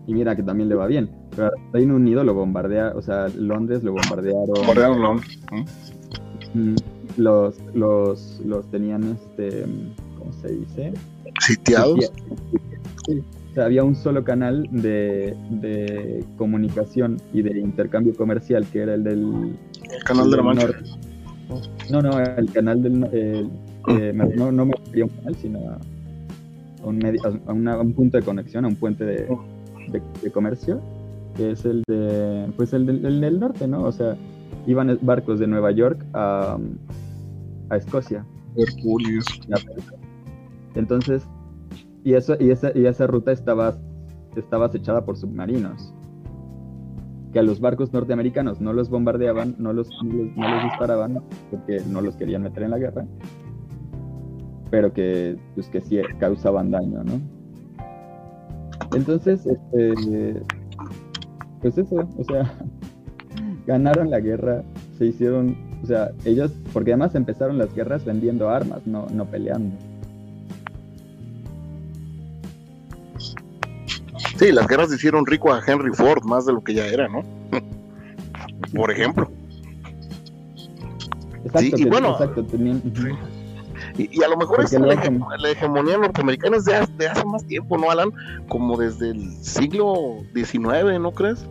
Speaker 4: Y mira que también le va bien. Pero Reino Unido lo bombardea, o sea, Londres lo bombardearon.
Speaker 2: Bombardearon Londres.
Speaker 4: Los, los, los tenían, este, ¿cómo se dice?
Speaker 2: Sitiados.
Speaker 4: había un solo canal de, comunicación y de intercambio comercial que era el del
Speaker 2: canal de la Mancha.
Speaker 4: No, no, el canal del eh, no, no me refería a un canal, sino a un, medio, a, un punto de conexión, a un puente de, comercio, que es el de pues el del, norte, ¿no? O sea, iban barcos de Nueva York a, a Escocia.
Speaker 2: Hercules.
Speaker 4: Entonces, y, eso, y, esa, y esa ruta estaba, estaba acechada por submarinos. Que a los barcos norteamericanos no los bombardeaban, no los, no los, disparaban, porque no los querían meter en la guerra, pero que, pues, que sí causaban daño, ¿no? Entonces, este, pues eso, o sea, ganaron la guerra, se hicieron, o sea, ellos, porque además empezaron las guerras vendiendo armas, no, no peleando.
Speaker 2: Sí, las guerras hicieron rico a Henry Ford más de lo que ya era, ¿no? Por ejemplo.
Speaker 4: Exacto, y bueno,
Speaker 2: y, a lo mejor es la, hegemonía norteamericana es de, hace más tiempo, ¿no, Alan? Como desde el siglo XIX, ¿no crees?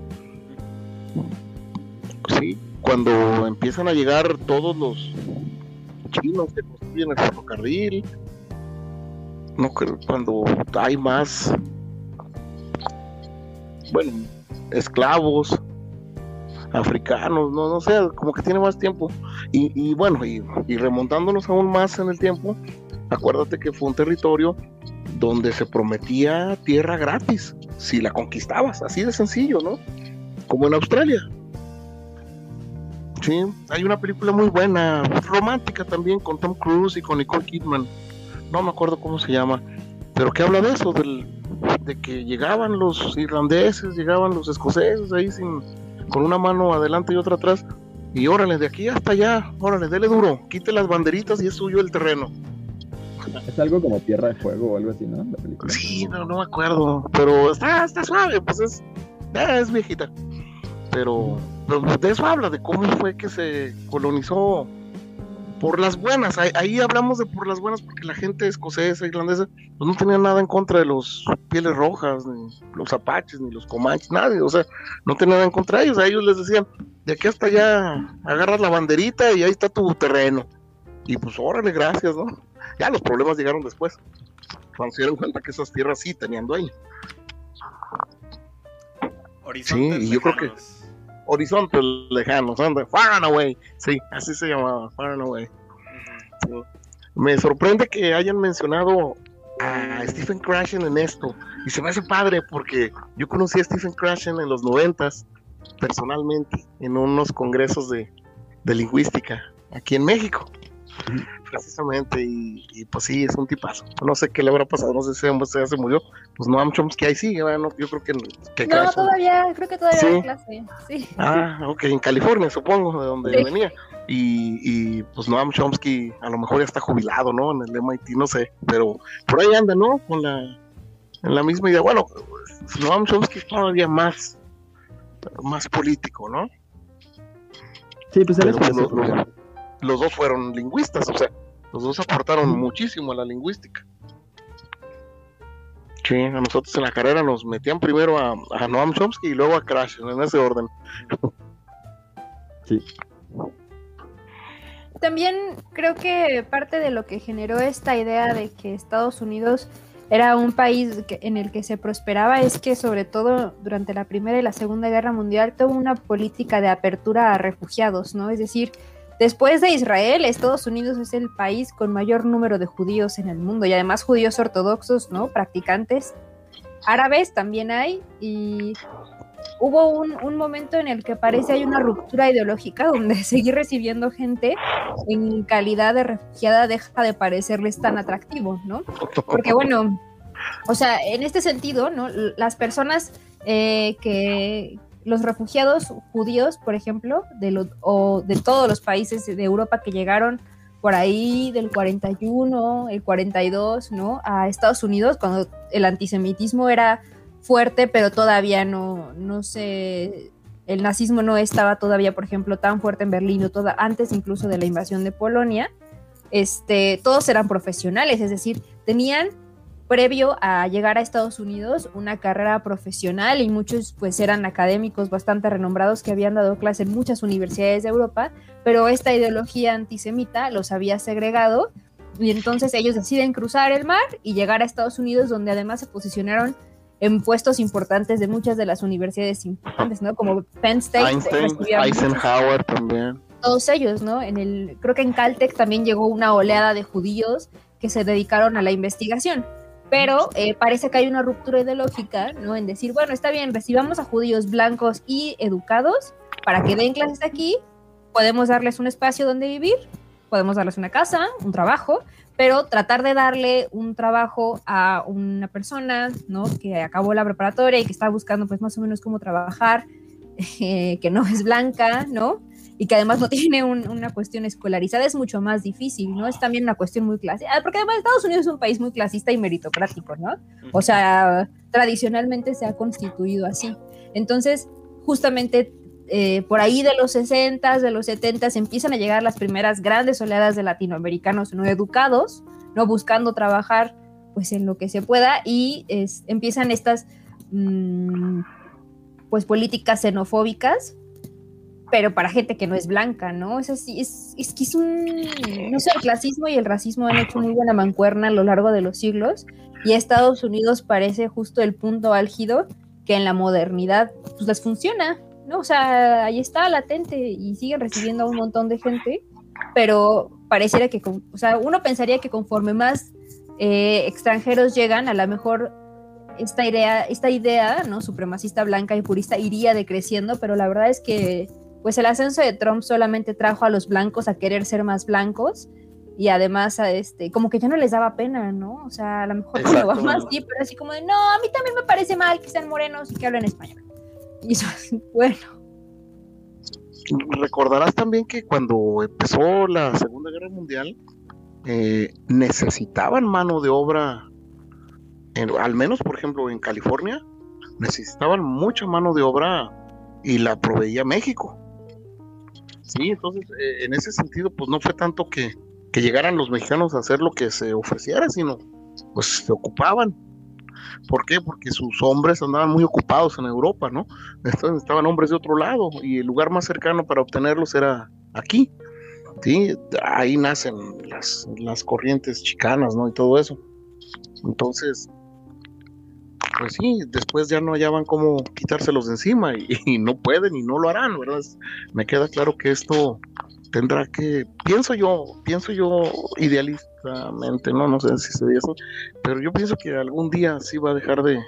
Speaker 2: Sí, cuando empiezan a llegar todos los chinos que construyen el ferrocarril, no cuando hay más bueno, esclavos, africanos, no, no sé, como que tiene más tiempo. Y, bueno, y, remontándonos aún más en el tiempo, acuérdate que fue un territorio donde se prometía tierra gratis. si la conquistabas, así de sencillo, ¿no? Como en Australia. Sí, hay una película muy buena, romántica también, con Tom Cruise y con Nicole Kidman. No me acuerdo cómo se llama, pero que habla de eso, del, de que llegaban los irlandeses, llegaban los escoceses ahí sin, con una mano adelante y otra atrás, y órale, de aquí hasta allá, órale, dele duro, quite las banderitas y es suyo el terreno.
Speaker 4: Es algo como Tierra de Fuego o algo así, ¿no? La película.
Speaker 2: Sí, no, no me acuerdo, pero está, está suave, pues es, eh, es viejita. Pero, pero de eso habla, de cómo fue que se colonizó por las buenas. Ahí, ahí hablamos de por las buenas porque la gente escocesa, irlandesa, pues no tenía nada en contra de los pieles rojas, ni los apaches, ni los comanches, nadie. O sea, no tenía nada en contra de ellos. A ellos les decían, de aquí hasta allá agarras la banderita y ahí está tu terreno. Y pues órale, gracias, ¿no? Ya los problemas llegaron después. Cuando se dieron cuenta que esas tierras sí tenían dueño.
Speaker 1: Horizontes
Speaker 2: Sí, y yo creo que-. Horizontes lejanos, anda, far and away. Sí, así se llamaba, far and away. Me sorprende que hayan mencionado a Stephen Krashen en esto. Y se me hace padre porque yo conocí a Stephen Krashen en los noventas, personalmente, en unos congresos de, de lingüística aquí en México. Precisamente, y, y, pues sí, es un tipazo. No sé qué le habrá pasado, no sé si ya se murió. Pues Noam Chomsky ahí sigue. No, yo creo que, que
Speaker 5: No, todavía, creo que todavía
Speaker 2: Sí.
Speaker 5: clase. Sí.
Speaker 2: Ah, ok, en California, supongo, de donde
Speaker 5: Sí.
Speaker 2: venía. Y, y pues Noam Chomsky a lo mejor ya está jubilado, ¿no? En el MIT, no sé, pero por ahí anda, ¿no? Con la, en la misma idea. Bueno, Noam Chomsky es todavía más, más político, ¿no?
Speaker 4: Sí, pues él es
Speaker 2: los, dos fueron lingüistas, o sea, los dos aportaron muchísimo a la lingüística. Sí, a nosotros en la carrera nos metían primero a, a Noam Chomsky y luego a Crash, en ese orden.
Speaker 5: También creo que parte de lo que generó esta idea de que Estados Unidos era un país que- en el que se prosperaba es que sobre todo durante la Primera y la Segunda Guerra Mundial tuvo una política de apertura a refugiados, ¿no? Es decir, después de Israel, Estados Unidos es el país con mayor número de judíos en el mundo y además judíos ortodoxos, ¿no? Practicantes. Árabes también hay y hubo un, un momento en el que parece hay una ruptura ideológica donde seguir recibiendo gente en calidad de refugiada deja de parecerles tan atractivo, ¿no? Porque bueno, o sea, en este sentido, ¿no? Las personas eh, que los refugiados judíos, por ejemplo, de lo- o de todos los países de Europa que llegaron por ahí del 41, el 42, ¿no? A Estados Unidos, cuando el antisemitismo era fuerte, pero todavía no, no sé, el nazismo no estaba todavía, por ejemplo, tan fuerte en Berlín, o toda, antes incluso de la invasión de Polonia, este, todos eran profesionales, es decir, tenían previo a llegar a Estados Unidos una carrera profesional y muchos pues eran académicos bastante renombrados que habían dado clase en muchas universidades de Europa, pero esta ideología antisemita los había segregado y entonces ellos deciden cruzar el mar y llegar a Estados Unidos donde además se posicionaron en puestos importantes de muchas de las universidades importantes, ¿no? Como Penn State,
Speaker 2: Einstein,
Speaker 5: recibía muchos-
Speaker 2: Eisenhower también.
Speaker 5: todos ellos, ¿no? En el, creo que en Caltech también llegó una oleada de judíos que se dedicaron a la investigación. Pero eh, parece que hay una ruptura ideológica, ¿no? En decir, bueno, está bien, recibamos a judíos blancos y educados para que den clases aquí, podemos darles un espacio donde vivir, podemos darles una casa, un trabajo, pero tratar de darle un trabajo a una persona, ¿no? Que acabó la preparatoria y que está buscando, pues, más o menos cómo trabajar, eh, que no es blanca, ¿no? Y que además no tiene un- una cuestión escolarizada, es mucho más difícil, ¿no? Es también una cuestión muy clasista, porque además Estados Unidos es un país muy clasista y meritocrático, ¿no? O sea, tradicionalmente se ha constituido así. Entonces, justamente eh, por ahí de los 60, de los 70 empiezan a llegar las primeras grandes oleadas de latinoamericanos no educados, no buscando trabajar pues en lo que se pueda y es- empiezan estas mm, pues políticas xenofóbicas pero para gente que no es blanca, ¿no? Es así, es, es que es un, no sé, el clasismo y el racismo han hecho muy buena mancuerna a lo largo de los siglos y Estados Unidos parece justo el punto álgido que en la modernidad pues les funciona, ¿no? O sea, ahí está latente y siguen recibiendo a un montón de gente, pero pareciera que, o sea, uno pensaría que conforme más eh, extranjeros llegan, a lo mejor esta idea, esta idea, ¿no? Supremacista blanca y purista iría decreciendo, pero la verdad es que pues el ascenso de Trump solamente trajo a los blancos a querer ser más blancos y además a este, como que ya no les daba pena, ¿no? O sea, a lo mejor cuando va más sí, pero así como de, no, a mí también me parece mal que sean morenos y que hablen español. Y eso es bueno.
Speaker 2: Recordarás también que cuando empezó la Segunda Guerra Mundial, eh, necesitaban mano de obra, al menos por ejemplo en California, necesitaban mucha mano de obra y la proveía México. Sí, entonces eh, en ese sentido pues no fue tanto que, que llegaran los mexicanos a hacer lo que se ofreciera, sino pues se ocupaban. ¿Por qué? Porque sus hombres andaban muy ocupados en Europa, ¿no? Estaban hombres de otro lado y el lugar más cercano para obtenerlos era aquí. Sí, ahí nacen las, las corrientes chicanas, ¿no? Y todo eso. Entonces, pues sí, después ya no hallaban cómo quitárselos de encima y, no pueden y no lo harán, ¿verdad? Me queda claro que esto tendrá que, pienso yo, pienso yo idealistamente, no, no sé si se dice eso, pero yo pienso que algún día sí va a dejar de,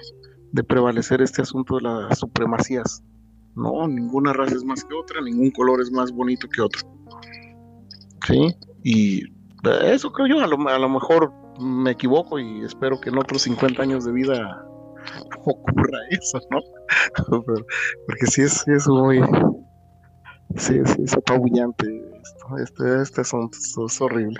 Speaker 2: de prevalecer este asunto de las supremacías. No, ninguna raza es más que otra, ningún color es más bonito que otro. Sí, y eso creo yo, a lo, a lo mejor me equivoco y espero que en otros 50 años de vida ocurra eso, ¿no? Porque sí es, sí es muy, sí, sí es apabullante esto, este, este asunto, es horrible.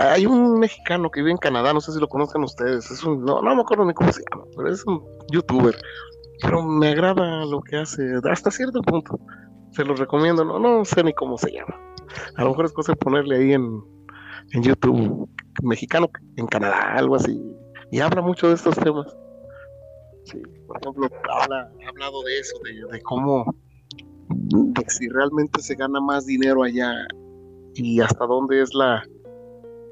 Speaker 2: Hay un mexicano que vive en Canadá, no sé si lo conozcan ustedes, es un, no, no me acuerdo ni cómo se llama, pero es un youtuber, pero me agrada lo que hace hasta cierto punto, se lo recomiendo, no, no sé ni cómo se llama, a lo mejor es cosa de ponerle ahí en, en YouTube, mexicano en Canadá, algo así, y habla mucho de estos temas. Sí, por ejemplo, habla, ha hablado de eso, de, de cómo, de si realmente se gana más dinero allá y hasta dónde es la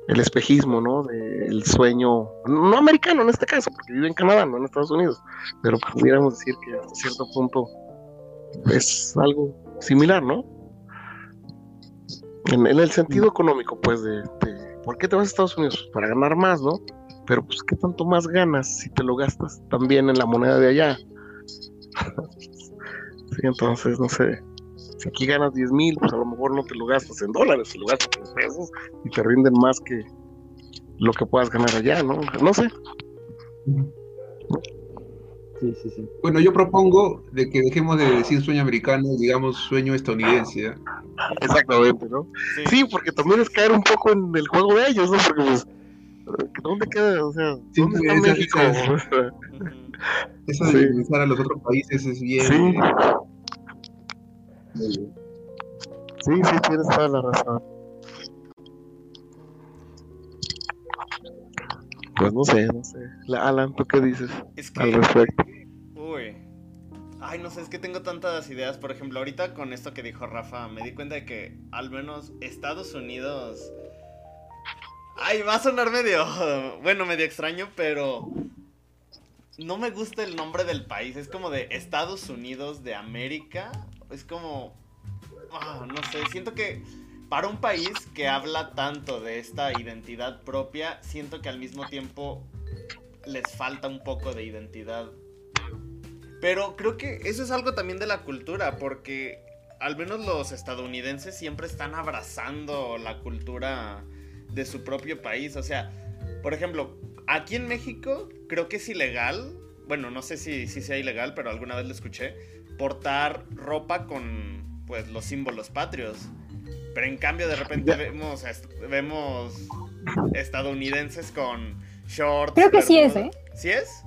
Speaker 2: el espejismo, ¿no? Del sueño, no americano en este caso, porque vive en Canadá, no en Estados Unidos, pero pudiéramos decir que hasta cierto punto es algo similar, ¿no? En, el sentido económico, pues, de, ¿por qué te vas a Estados Unidos? Para ganar más, ¿no? Pero pues, ¿qué tanto más ganas si te lo gastas también en la moneda de allá? sí, entonces, no sé, si aquí ganas 10 mil, pues a lo mejor no te lo gastas en dólares, te lo gastas en pesos y te rinden más que lo que puedas ganar allá, ¿no? No sé.
Speaker 4: Sí, sí, sí.
Speaker 6: Bueno, yo propongo de que dejemos de decir sueño americano, digamos sueño estadounidense. ¿eh?
Speaker 2: Exactamente, ¿no? Sí. sí. porque también es caer un poco en el juego de ellos, ¿no? Porque pues, ¿dónde queda? O sea, ¿dónde
Speaker 6: Sí,
Speaker 2: está
Speaker 6: esa-
Speaker 2: México?
Speaker 6: Eso de a los otros países es bien.
Speaker 2: Sí.
Speaker 6: eh,
Speaker 2: Sí, sí, tienes toda la razón. Pues no sé, no sé. La- Alan, ¿tú qué dices
Speaker 1: Es
Speaker 2: al respecto?
Speaker 1: Ay, no sé, es que tengo tantas ideas. Por ejemplo, ahorita con esto que dijo Rafa, me di cuenta de que al menos Estados Unidos. Ay, va a sonar medio. Bueno, medio extraño, pero. No me gusta el nombre del país. Es como de Estados Unidos de América. Es como. ah, no sé, siento que. Para un país que habla tanto de esta identidad propia, siento que al mismo tiempo les falta un poco de identidad. Pero creo que eso es algo también de la cultura, porque al menos los estadounidenses siempre están abrazando la cultura de su propio país. O sea, por ejemplo, aquí en México creo que es ilegal, bueno, no sé si, si sea ilegal, pero alguna vez lo escuché, portar ropa con pues los símbolos patrios. Pero en cambio de repente
Speaker 2: Ya.
Speaker 1: vemos, est- vemos estadounidenses con shorts.
Speaker 5: Creo que sí es,
Speaker 1: bermudas. ¿Sí es?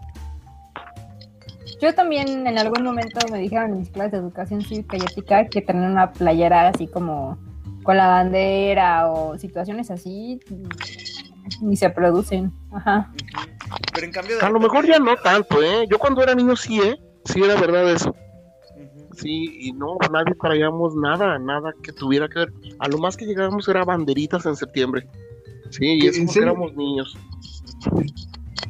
Speaker 5: Yo también en algún momento me dijeron en mis clases de educación cívica y ética que tener una playera así como con la bandera o situaciones así ni se producen. Ajá.
Speaker 1: Pero en cambio de
Speaker 2: A lo mejor ya no tanto, ¿eh? Yo cuando era niño sí, ¿eh? Sí era verdad eso. Sí, y no, nadie traíamos nada, nada que tuviera que ver. A lo más que llegábamos era banderitas en septiembre. Sí, y
Speaker 6: ¿En
Speaker 2: eso porque éramos niños.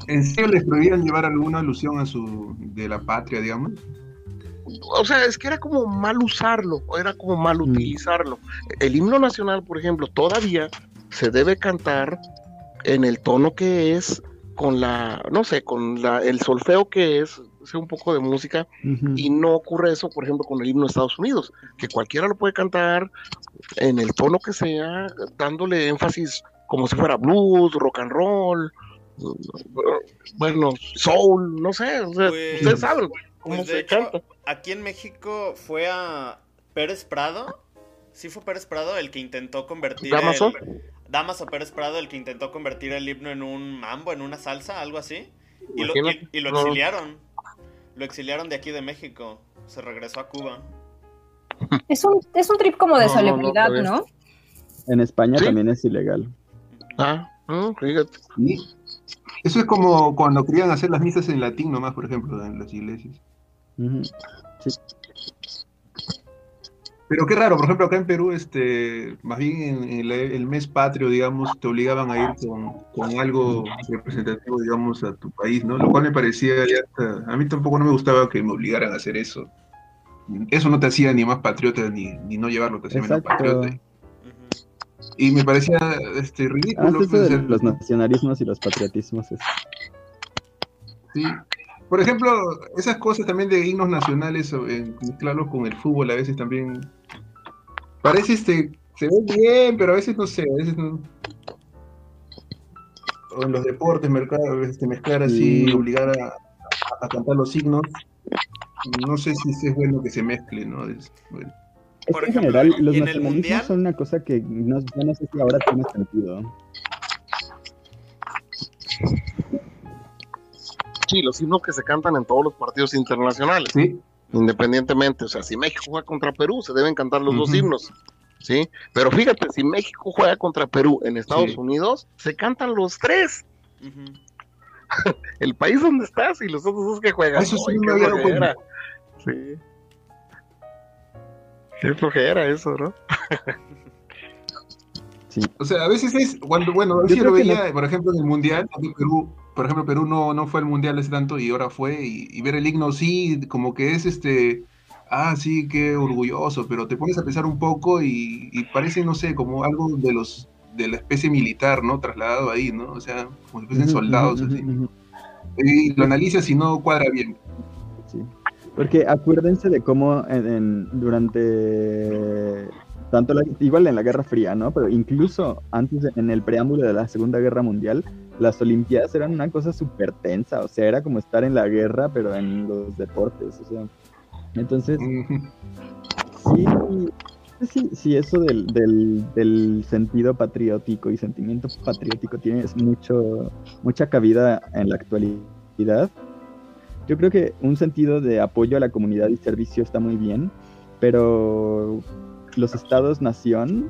Speaker 6: ¿En serio les prohibieron llevar alguna alusión a su de la patria, digamos?
Speaker 2: O sea, es que era como mal usarlo, era como mal utilizarlo. El himno nacional, por ejemplo, todavía se debe cantar en el tono que es, con la, no sé, con la, el solfeo que es, sé un poco de música, y no ocurre eso, por ejemplo, con el himno de Estados Unidos, que cualquiera lo puede cantar en el tono que sea, dándole énfasis como si fuera blues, rock and roll, bueno, soul, no sé, o sea,
Speaker 1: Pues-
Speaker 2: ustedes saben cómo
Speaker 1: Pues de
Speaker 2: se
Speaker 1: hecho,
Speaker 2: canta.
Speaker 1: aquí en México fue a Pérez Prado. Sí fue Pérez Prado el que intentó convertir
Speaker 2: ¿Damaso?
Speaker 1: el... Damaso Pérez Prado el que intentó convertir el himno en un mambo, en una salsa, algo así. Y lo,
Speaker 2: Imagínate.
Speaker 1: y- y lo
Speaker 2: No.
Speaker 1: exiliaron. Lo exiliaron de aquí de México. Se regresó a Cuba.
Speaker 5: Es un, es un trip como de
Speaker 2: No, no.
Speaker 4: En España
Speaker 2: ¿Sí?
Speaker 4: también es ilegal.
Speaker 2: Ah, mm, fíjate.
Speaker 6: Y eso es como cuando querían hacer las misas en latín nomás, por ejemplo, en las iglesias. Pero qué raro, por ejemplo, acá en Perú, este, más bien en, el mes patrio, digamos, te obligaban a ir con, con algo representativo, digamos, a tu país, ¿no? Lo cual me parecía hasta- a mí tampoco no me gustaba que me obligaran a hacer eso. Eso no te hacía ni más patriota ni, ni no llevarlo, te hacía menos patriota. Y me parecía este, ridículo.
Speaker 4: Antes
Speaker 6: pues,
Speaker 4: de los nacionalismos y los patriotismos es
Speaker 6: Sí. Por ejemplo, esas cosas también de himnos nacionales, eh, mezclarlos con el fútbol, a veces también parece este, se ve bien, pero a veces no sé, a veces no. O en los deportes, mercar, este, mezclar así,
Speaker 4: Sí.
Speaker 6: obligar a, a cantar los signos. No sé si es bueno que se mezcle, ¿no? Es- bueno.
Speaker 4: Es
Speaker 1: Por
Speaker 4: que en
Speaker 1: ejemplo,
Speaker 4: general, los
Speaker 1: en el
Speaker 4: nacionalismos
Speaker 1: Mundial-
Speaker 4: son una cosa que no, yo no sé si ahora tiene sentido.
Speaker 2: Sí, los himnos que se cantan en todos los partidos internacionales,
Speaker 6: Sí,
Speaker 2: independientemente. O sea, si México juega contra Perú, se deben cantar los dos himnos. ¿Sí? Pero fíjate, si México juega contra Perú en Estados
Speaker 6: Sí.
Speaker 2: Unidos, se cantan los tres. El país donde estás y los otros dos que juegan.
Speaker 6: Eso sí no me
Speaker 2: flojera. Sí. Qué flojera eso, ¿no?
Speaker 4: Sí.
Speaker 6: O sea, a veces es, cuando, bueno, a veces lo veía, por ejemplo, en el Mundial, Perú, por ejemplo, Perú no, no fue al Mundial hace tanto y ahora fue, y, y ver el himno sí, como que es este, ah, sí, qué orgulloso, pero te pones a pensar un poco y, y parece, no sé, como algo de los, de la especie militar, ¿no? Trasladado ahí, ¿no? O sea, como si fuesen soldados, así. Y lo analizas y no cuadra bien.
Speaker 4: Porque acuérdense de cómo en- en- durante tanto la- igual en la Guerra Fría, ¿no? Pero incluso antes de- en el preámbulo de la Segunda Guerra Mundial, las Olimpiadas eran una cosa súper tensa, o sea, era como estar en la guerra, pero en los deportes, o sea. Entonces, sí, sí, sí, eso del, del, del sentido patriótico y sentimiento patriótico tiene mucho, mucha cabida en la actualidad. Yo creo que un sentido de apoyo a la comunidad y servicio está muy bien, pero los estados-nación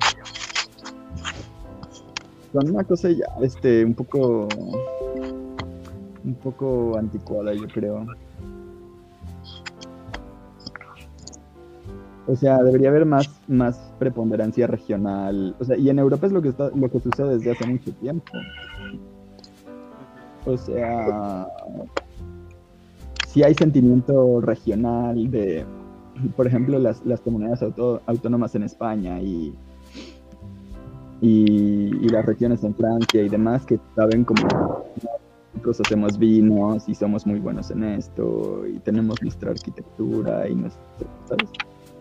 Speaker 4: son una cosa ya este, un poco un poco anticuada, yo creo. O sea, debería haber más, más preponderancia regional. O sea, y en Europa es lo que está, lo que sucede desde hace mucho tiempo. O sea, sí hay sentimiento regional de, por ejemplo, las, las comunidades auto- autónomas en España y, y, las regiones en Francia y demás que saben como nosotros hacemos vinos y somos muy buenos en esto y tenemos nuestra arquitectura y nuestro,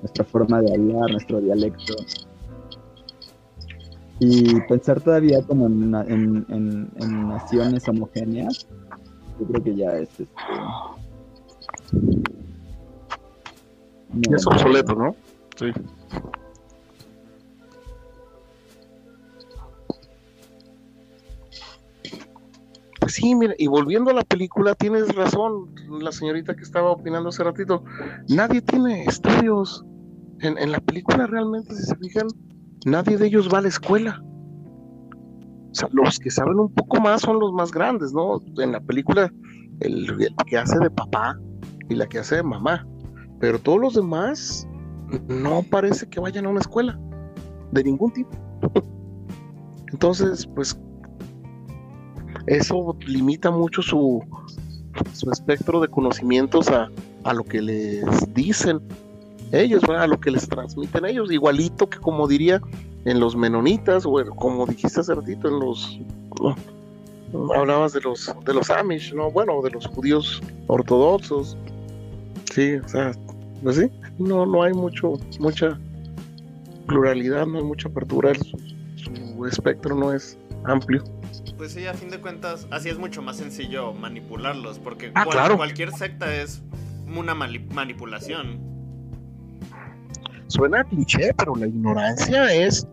Speaker 4: nuestra forma de hablar, nuestro dialecto. Y pensar todavía como en, en, en- en naciones homogéneas, yo creo que ya es este. No,
Speaker 2: Es obsoleto, ¿no? Sí. Pues sí, mira, y volviendo a la película, tienes razón, la señorita que estaba opinando hace ratito. Nadie tiene estudios. En, en la película realmente, si se fijan, nadie de ellos va a la escuela. O sea, los que saben un poco más son los más grandes, ¿no? En la película, el, el que hace de papá y la que hace de mamá. Pero todos los demás no parece que vayan a una escuela de ningún tipo. Entonces, pues eso limita mucho su, su espectro de conocimientos a, a lo que les dicen ellos, a lo que les transmiten ellos, igualito que como diría en los menonitas, o como dijiste hace ratito, en los hablabas de los de los Amish, ¿no? Bueno, de los judíos ortodoxos. Sí, o sea, pues sí, no, no hay mucho, mucha pluralidad, no hay mucha apertura, su, su espectro no es amplio.
Speaker 1: Pues sí, a fin de cuentas, así es mucho más sencillo manipularlos, porque
Speaker 2: Ah,
Speaker 1: cual-
Speaker 2: claro.
Speaker 1: cualquier secta es una manipulación.
Speaker 2: Suena cliché, pero la ignorancia es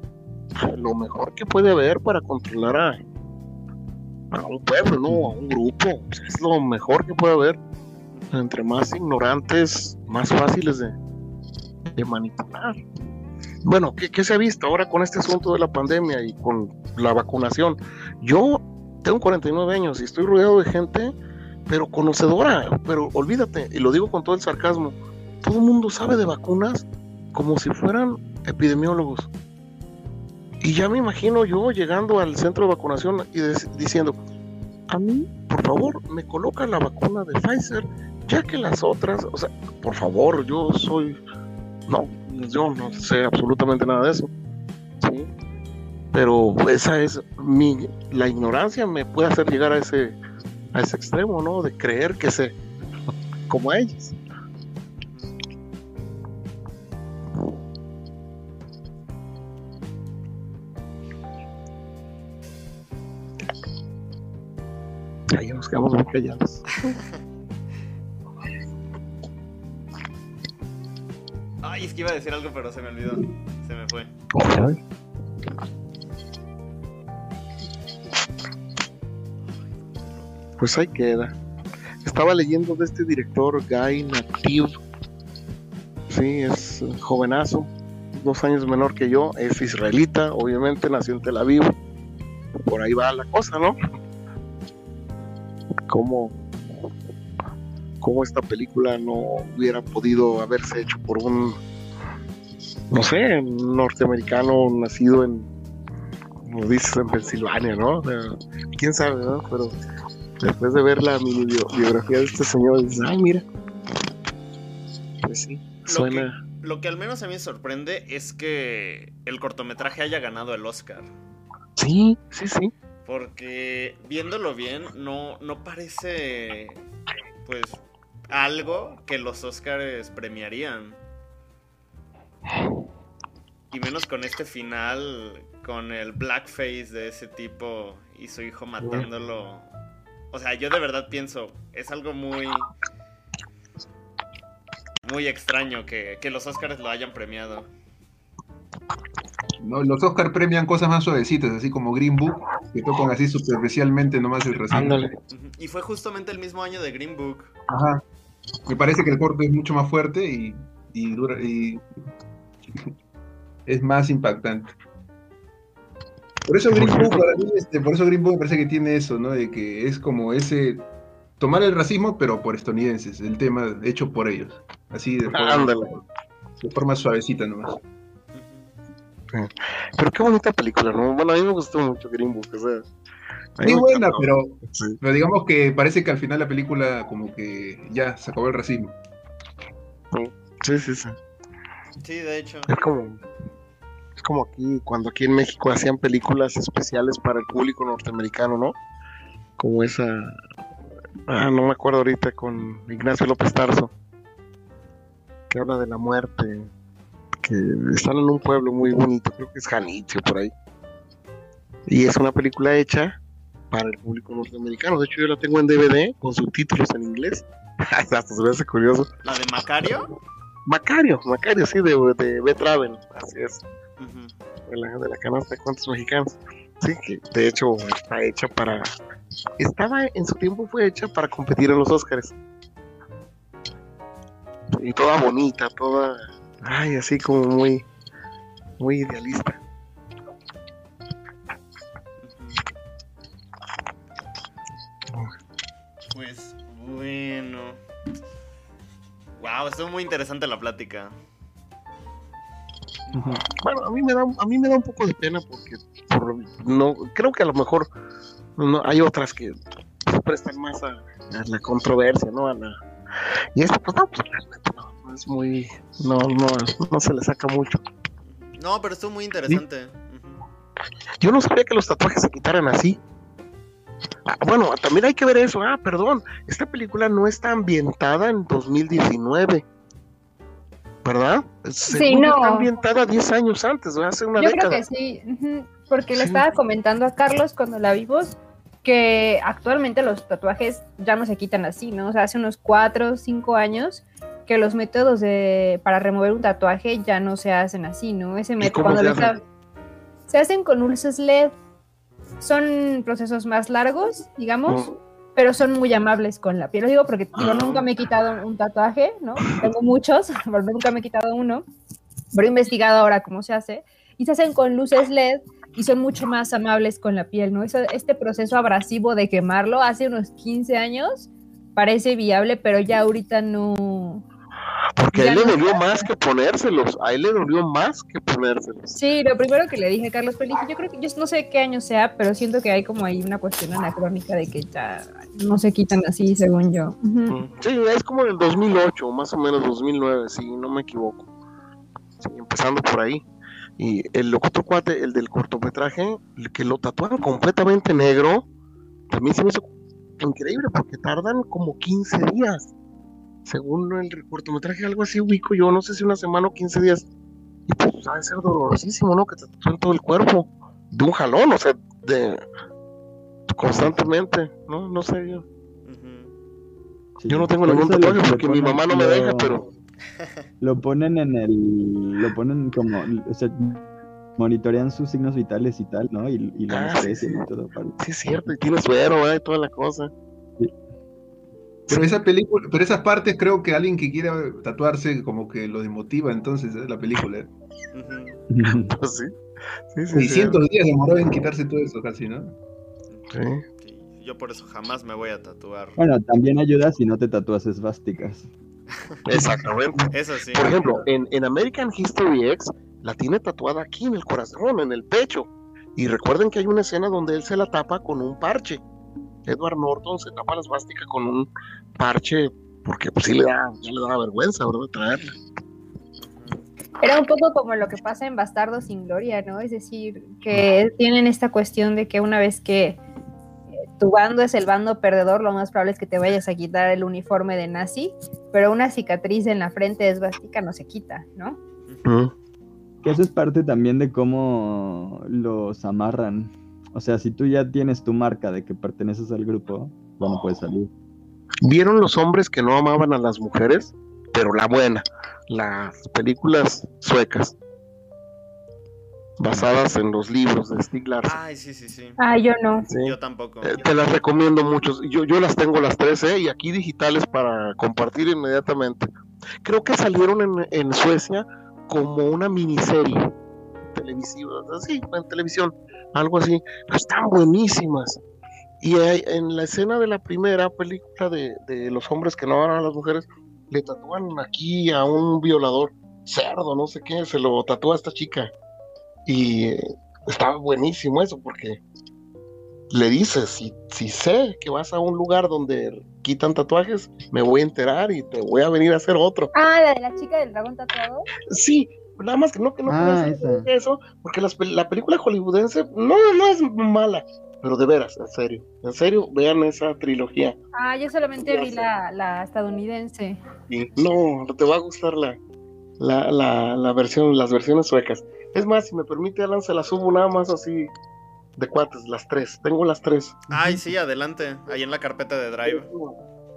Speaker 2: lo mejor que puede haber para controlar a, a un pueblo, ¿no? A un grupo. Es lo mejor que puede haber. Entre más ignorantes, más fáciles de, manipular. Bueno, ¿qué, qué se ha visto ahora con este asunto de la pandemia y con la vacunación? Yo tengo 49 años y estoy rodeado de gente, pero conocedora, pero olvídate, y lo digo con todo el sarcasmo, todo el mundo sabe de vacunas como si fueran epidemiólogos. Y ya me imagino yo llegando al centro de vacunación y diciendo, a mí, por favor, me coloca la vacuna de Pfizer, ya que las otras, o sea, por favor, yo soy, no, yo no sé absolutamente nada de eso. ¿sí? Pero esa es mi, la ignorancia me puede hacer llegar a ese, a ese extremo, ¿no? De creer que sé, como a ellos. Ahí nos quedamos muy callados.
Speaker 1: Ay, es que iba a decir algo, pero se me olvidó. Se me fue.
Speaker 2: Pues ahí queda. Estaba leyendo de este director Guy Nativ. Sí, es jovenazo, dos años menor que yo, es israelita, obviamente nació en Tel Aviv. Por ahí va la cosa, ¿no? Cómo, cómo esta película no hubiera podido haberse hecho por un, no sé, un norteamericano nacido en, como dices, en Pensilvania, ¿no? O sea, quién sabe, ¿no? Pero después de ver la mini bio- biografía de este señor, dices, ay, mira. Pues sí, suena.
Speaker 1: Lo que al menos a mí me sorprende es que el cortometraje haya ganado el Oscar.
Speaker 2: Sí, sí, sí.
Speaker 1: Porque viéndolo bien, no, no parece pues algo que los Oscars premiarían. Y menos con este final, con el blackface de ese tipo y su hijo matándolo. O sea, yo de verdad pienso, es algo muy... Muy extraño que, que los Oscars lo hayan premiado.
Speaker 6: No, los Oscar premian cosas más suavecitas, así como Green Book, que tocan así superficialmente nomás el racismo.
Speaker 1: Y fue justamente el mismo año de Green Book.
Speaker 6: Ajá. Me parece que el corto es mucho más fuerte y, y dura y es más impactante. Por eso Green Book, para mí, este, por eso Green Book me parece que tiene eso, ¿no? De que es como ese tomar el racismo, pero por estadounidenses, el tema hecho por ellos. Así de forma, de forma suavecita nomás.
Speaker 2: Pero qué bonita película, ¿no? Bueno, a mí me gustó mucho Green Book, o sea. Me
Speaker 6: buena,
Speaker 2: encantó.
Speaker 6: pero,
Speaker 2: Sí.
Speaker 6: pero digamos que parece que al final la película como que ya se acabó el racismo.
Speaker 2: Sí, sí, sí.
Speaker 1: Sí, de hecho.
Speaker 2: Es como, es como aquí, cuando aquí en México hacían películas especiales para el público norteamericano, ¿no? Como esa, ah, no me acuerdo ahorita, con Ignacio López Tarso, que habla de la muerte, que están en un pueblo muy bonito, creo que es Janitzio, por ahí. Y es una película hecha para el público norteamericano. De hecho, yo la tengo en DVD con subtítulos en inglés. Hasta se me hace curioso.
Speaker 1: ¿La de Macario?
Speaker 2: Macario, Macario, sí, de, de Betraven, así es. De la, de la canasta de cuentos mexicanos. Sí, que de hecho está hecha para. Estaba en su tiempo, fue hecha para competir en los Oscars. Y toda bonita, toda. Ay, así como muy. Muy idealista.
Speaker 1: Pues bueno. Wow, estuvo muy interesante la plática.
Speaker 2: Bueno, a mí me da, a mí me da un poco de pena porque por- no creo que a lo mejor no, hay otras que se prestan más a, a la controversia, ¿no? A la, y esta, pues no, pues realmente no, no es muy, no, no, no se le saca mucho.
Speaker 1: No, pero estuvo muy interesante.
Speaker 2: Yo no sabía que los tatuajes se quitaran así. Ah, bueno, también hay que ver eso. Ah, perdón, esta película no está ambientada en 2019. ¿Verdad?
Speaker 5: Sí, no.
Speaker 2: Está ambientada 10 años antes, hace una
Speaker 5: Yo
Speaker 2: década.
Speaker 5: creo que sí, porque le
Speaker 2: Sí.
Speaker 5: estaba comentando a Carlos cuando la vimos que actualmente los tatuajes ya no se quitan así, ¿no? O sea, hace unos 4 o 5 años que los métodos de, para remover un tatuaje ya no se hacen así, ¿no? Ese método cuando
Speaker 2: se
Speaker 5: se hacen con luces LED. Son procesos más largos, digamos,
Speaker 2: Mm.
Speaker 5: pero son muy amables con la piel. Lo digo porque digo, nunca me he quitado un tatuaje, ¿no? Tengo muchos, pero nunca me he quitado uno. Pero he investigado ahora cómo se hace. Y se hacen con luces LED y son mucho más amables con la piel, ¿no? Eso- este proceso abrasivo de quemarlo hace unos 15 años parece viable, pero ya ahorita no.
Speaker 2: Porque a él
Speaker 5: Ya
Speaker 2: le dolió más que ponérselos. A él le dolió más que ponérselos.
Speaker 5: Sí, lo primero que le dije a Carlos, dije, yo creo que yo no sé qué año sea, pero siento que hay como ahí una cuestión anacrónica de que ya no se quitan así, según yo. Ujú.
Speaker 2: Mm. Sí, es como en el 2008, más o menos 2009, si no me equivoco. Sí, empezando por ahí. Y el otro cuate, el del cortometraje, el que lo tatuaron completamente negro, también se me hizo increíble porque tardan como 15 días. Según el cortometraje, algo así ubico yo, no sé si una semana o 15 días. Y pues ha de ser dolorosísimo, ¿no? Que te tatúen todo el cuerpo de un jalón, o sea, de constantemente, ¿no? No sé yo.
Speaker 4: Sí.
Speaker 2: Yo no tengo ningún tatuaje porque mi mamá no me
Speaker 4: lo-
Speaker 2: deja, pero
Speaker 4: Lo ponen en el. Lo ponen como. O sea, monitorean sus signos vitales y tal, ¿no? Y, y lo
Speaker 2: Ah, sí.
Speaker 4: y todo. para-
Speaker 2: sí es cierto, y tiene suero, ¿eh? y toda la cosa.
Speaker 6: Pero esa película, pero esas partes creo que alguien que quiera tatuarse como que lo desmotiva entonces la película. ¿eh?
Speaker 2: Pues sí. Sí, sí, sí.
Speaker 6: 600 días demoró en quitarse todo eso casi, ¿no?
Speaker 2: Sí.
Speaker 1: Yo por eso jamás me voy a tatuar.
Speaker 4: Bueno, también ayuda si no te tatúas esvásticas.
Speaker 2: Exactamente.
Speaker 1: Eso sí.
Speaker 2: Por ejemplo, en, en American History X la tiene tatuada aquí en el corazón, en el pecho. Y recuerden que hay una escena donde él se la tapa con un parche. Edward Norton se tapa la esvástica con un parche porque pues sí le da, ya le da vergüenza, ¿verdad? Traerla.
Speaker 5: Era un poco como lo que pasa en Bastardo sin Gloria, ¿no? Es decir, que tienen esta cuestión de que una vez que eh, tu bando es el bando perdedor, lo más probable es que te vayas a quitar el uniforme de nazi, pero una cicatriz en la frente esvástica no se quita, ¿no?
Speaker 4: Que eso es parte también de cómo los amarran. O sea, si tú ya tienes tu marca de que perteneces al grupo, ya no puedes salir.
Speaker 2: ¿Vieron los hombres que no amaban a las mujeres? Pero la buena, las películas suecas, basadas en los libros de Stieg Larsson.
Speaker 1: Ay, sí, sí, sí.
Speaker 5: Ah, yo no.
Speaker 2: Sí.
Speaker 1: Yo tampoco.
Speaker 2: Eh, te las recomiendo mucho. Yo, yo las tengo las tres, ¿eh? Y aquí digitales para compartir inmediatamente. Creo que salieron en, en Suecia como una miniserie televisiva, así, en televisión, algo así. Pero están buenísimas. Y en la escena de la primera película de, de los hombres que no aman a las mujeres, le tatúan aquí a un violador, cerdo, no sé qué, se lo tatúa a esta chica. Y eh, estaba buenísimo eso, porque le dices, si, si sé que vas a un lugar donde quitan tatuajes, me voy a enterar y te voy a venir a hacer otro.
Speaker 5: Ah, la de la chica del dragón tatuado.
Speaker 2: Sí, nada más que no, que no
Speaker 4: Ah,
Speaker 2: puedes hacer
Speaker 4: esa.
Speaker 2: eso, porque las la película hollywoodense no, no es mala, pero de veras, en serio, en serio, vean esa trilogía.
Speaker 5: Ah, yo solamente vi la, la estadounidense.
Speaker 2: Y no, te va a gustar la, la, la, la versión, las versiones suecas. Es más, si me permite, Alan, se las subo nada más así de cuates, las tres. Tengo las tres.
Speaker 1: Ay, sí, adelante. Ahí en la carpeta de Drive.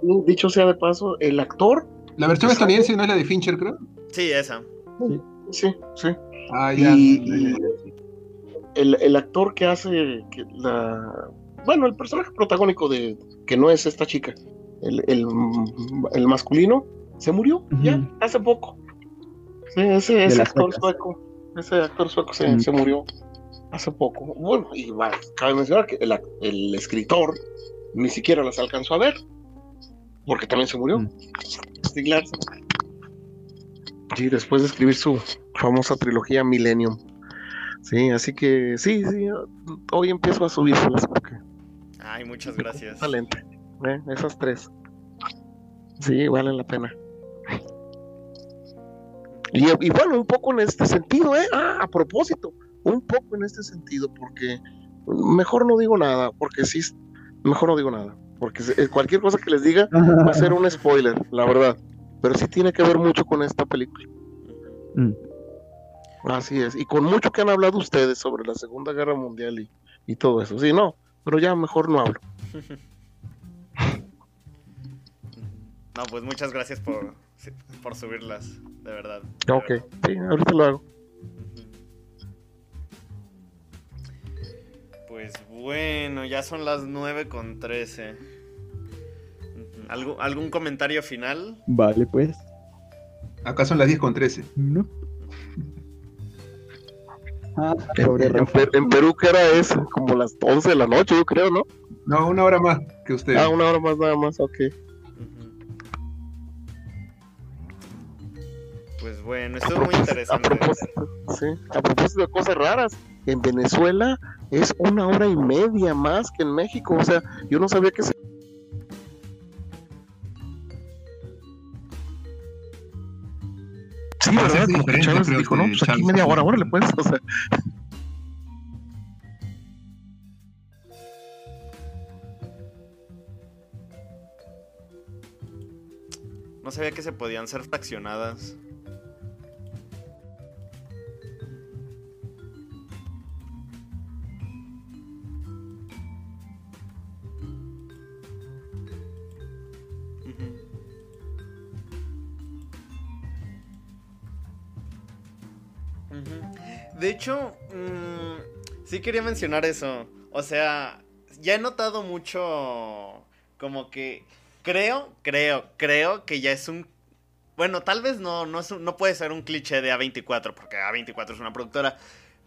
Speaker 2: Y Dicho sea de paso, el actor,
Speaker 6: La versión estadounidense no es la de Fincher, creo.
Speaker 1: Sí, esa.
Speaker 2: sí, sí.
Speaker 6: Ah, ya.
Speaker 2: Y-
Speaker 6: ya.
Speaker 2: El, el actor que hace que la. Bueno, el personaje protagónico de. que no es esta chica, el, el, el masculino, se murió ya hace poco. Sí, ese, actor sueco, ese actor sueco se, se murió hace poco. Bueno, y va, cabe mencionar que el, escritor ni siquiera las alcanzó a ver, porque también se murió. Stieg Larsson. Sí, después de escribir su famosa trilogía Millennium. Sí, así que sí, sí, hoy empiezo a subírselas porque
Speaker 1: Ay, muchas gracias.
Speaker 2: talento. ¿eh? Esas tres. Sí, valen la pena. Y, y bueno, un poco en este sentido, ¿eh? Ah, a propósito, un poco en este sentido, porque mejor no digo nada, porque sí, mejor no digo nada, porque eh, cualquier cosa que les diga va a ser un spoiler, la verdad. Pero sí tiene que ver mucho con esta película.
Speaker 4: Mm.
Speaker 2: Así es, y con mucho que han hablado ustedes sobre la Segunda Guerra Mundial y, y todo eso. Sí, no, pero ya mejor no hablo.
Speaker 1: No, pues muchas gracias por, por subirlas, de verdad.
Speaker 2: Ok, sí, ahorita lo hago.
Speaker 1: Pues bueno, ya son las 9 con 13. ¿Algún, ¿Algún comentario final?
Speaker 4: Vale, pues.
Speaker 6: Acá son las 10 con 13.
Speaker 4: No. Ah,
Speaker 2: En, en Perú, que era eso? Como las 11 de la noche, yo creo, ¿no?
Speaker 6: No, una hora más que usted.
Speaker 2: Ah, una hora más, nada más, ok.
Speaker 1: Pues bueno,
Speaker 2: A
Speaker 1: estuvo muy interesante.
Speaker 2: A propósito, sí, a propósito de cosas raras, en Venezuela es una hora y media más que en México. O sea, yo no sabía que se. Sí, ¿verdad? Como que Chávez dijo, no, pues aquí media hora, órale, pues. O sea,
Speaker 1: No sabía que se podían ser fraccionadas. De hecho, mm, sí quería mencionar eso. O sea, ya he notado mucho como que creo, creo, creo que ya es un bueno, tal vez no no es un- no puede ser un cliché de A24 porque A24 es una productora,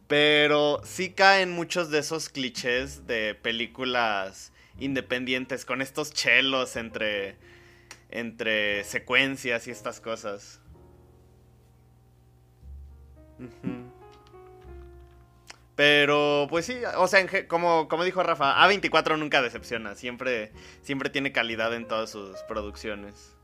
Speaker 1: pero sí caen muchos de esos clichés de películas independientes con estos chelos entre entre secuencias y estas cosas. Pero, pues sí, o sea, como, como dijo Rafa, A24 nunca decepciona, siempre, siempre tiene calidad en todas sus producciones.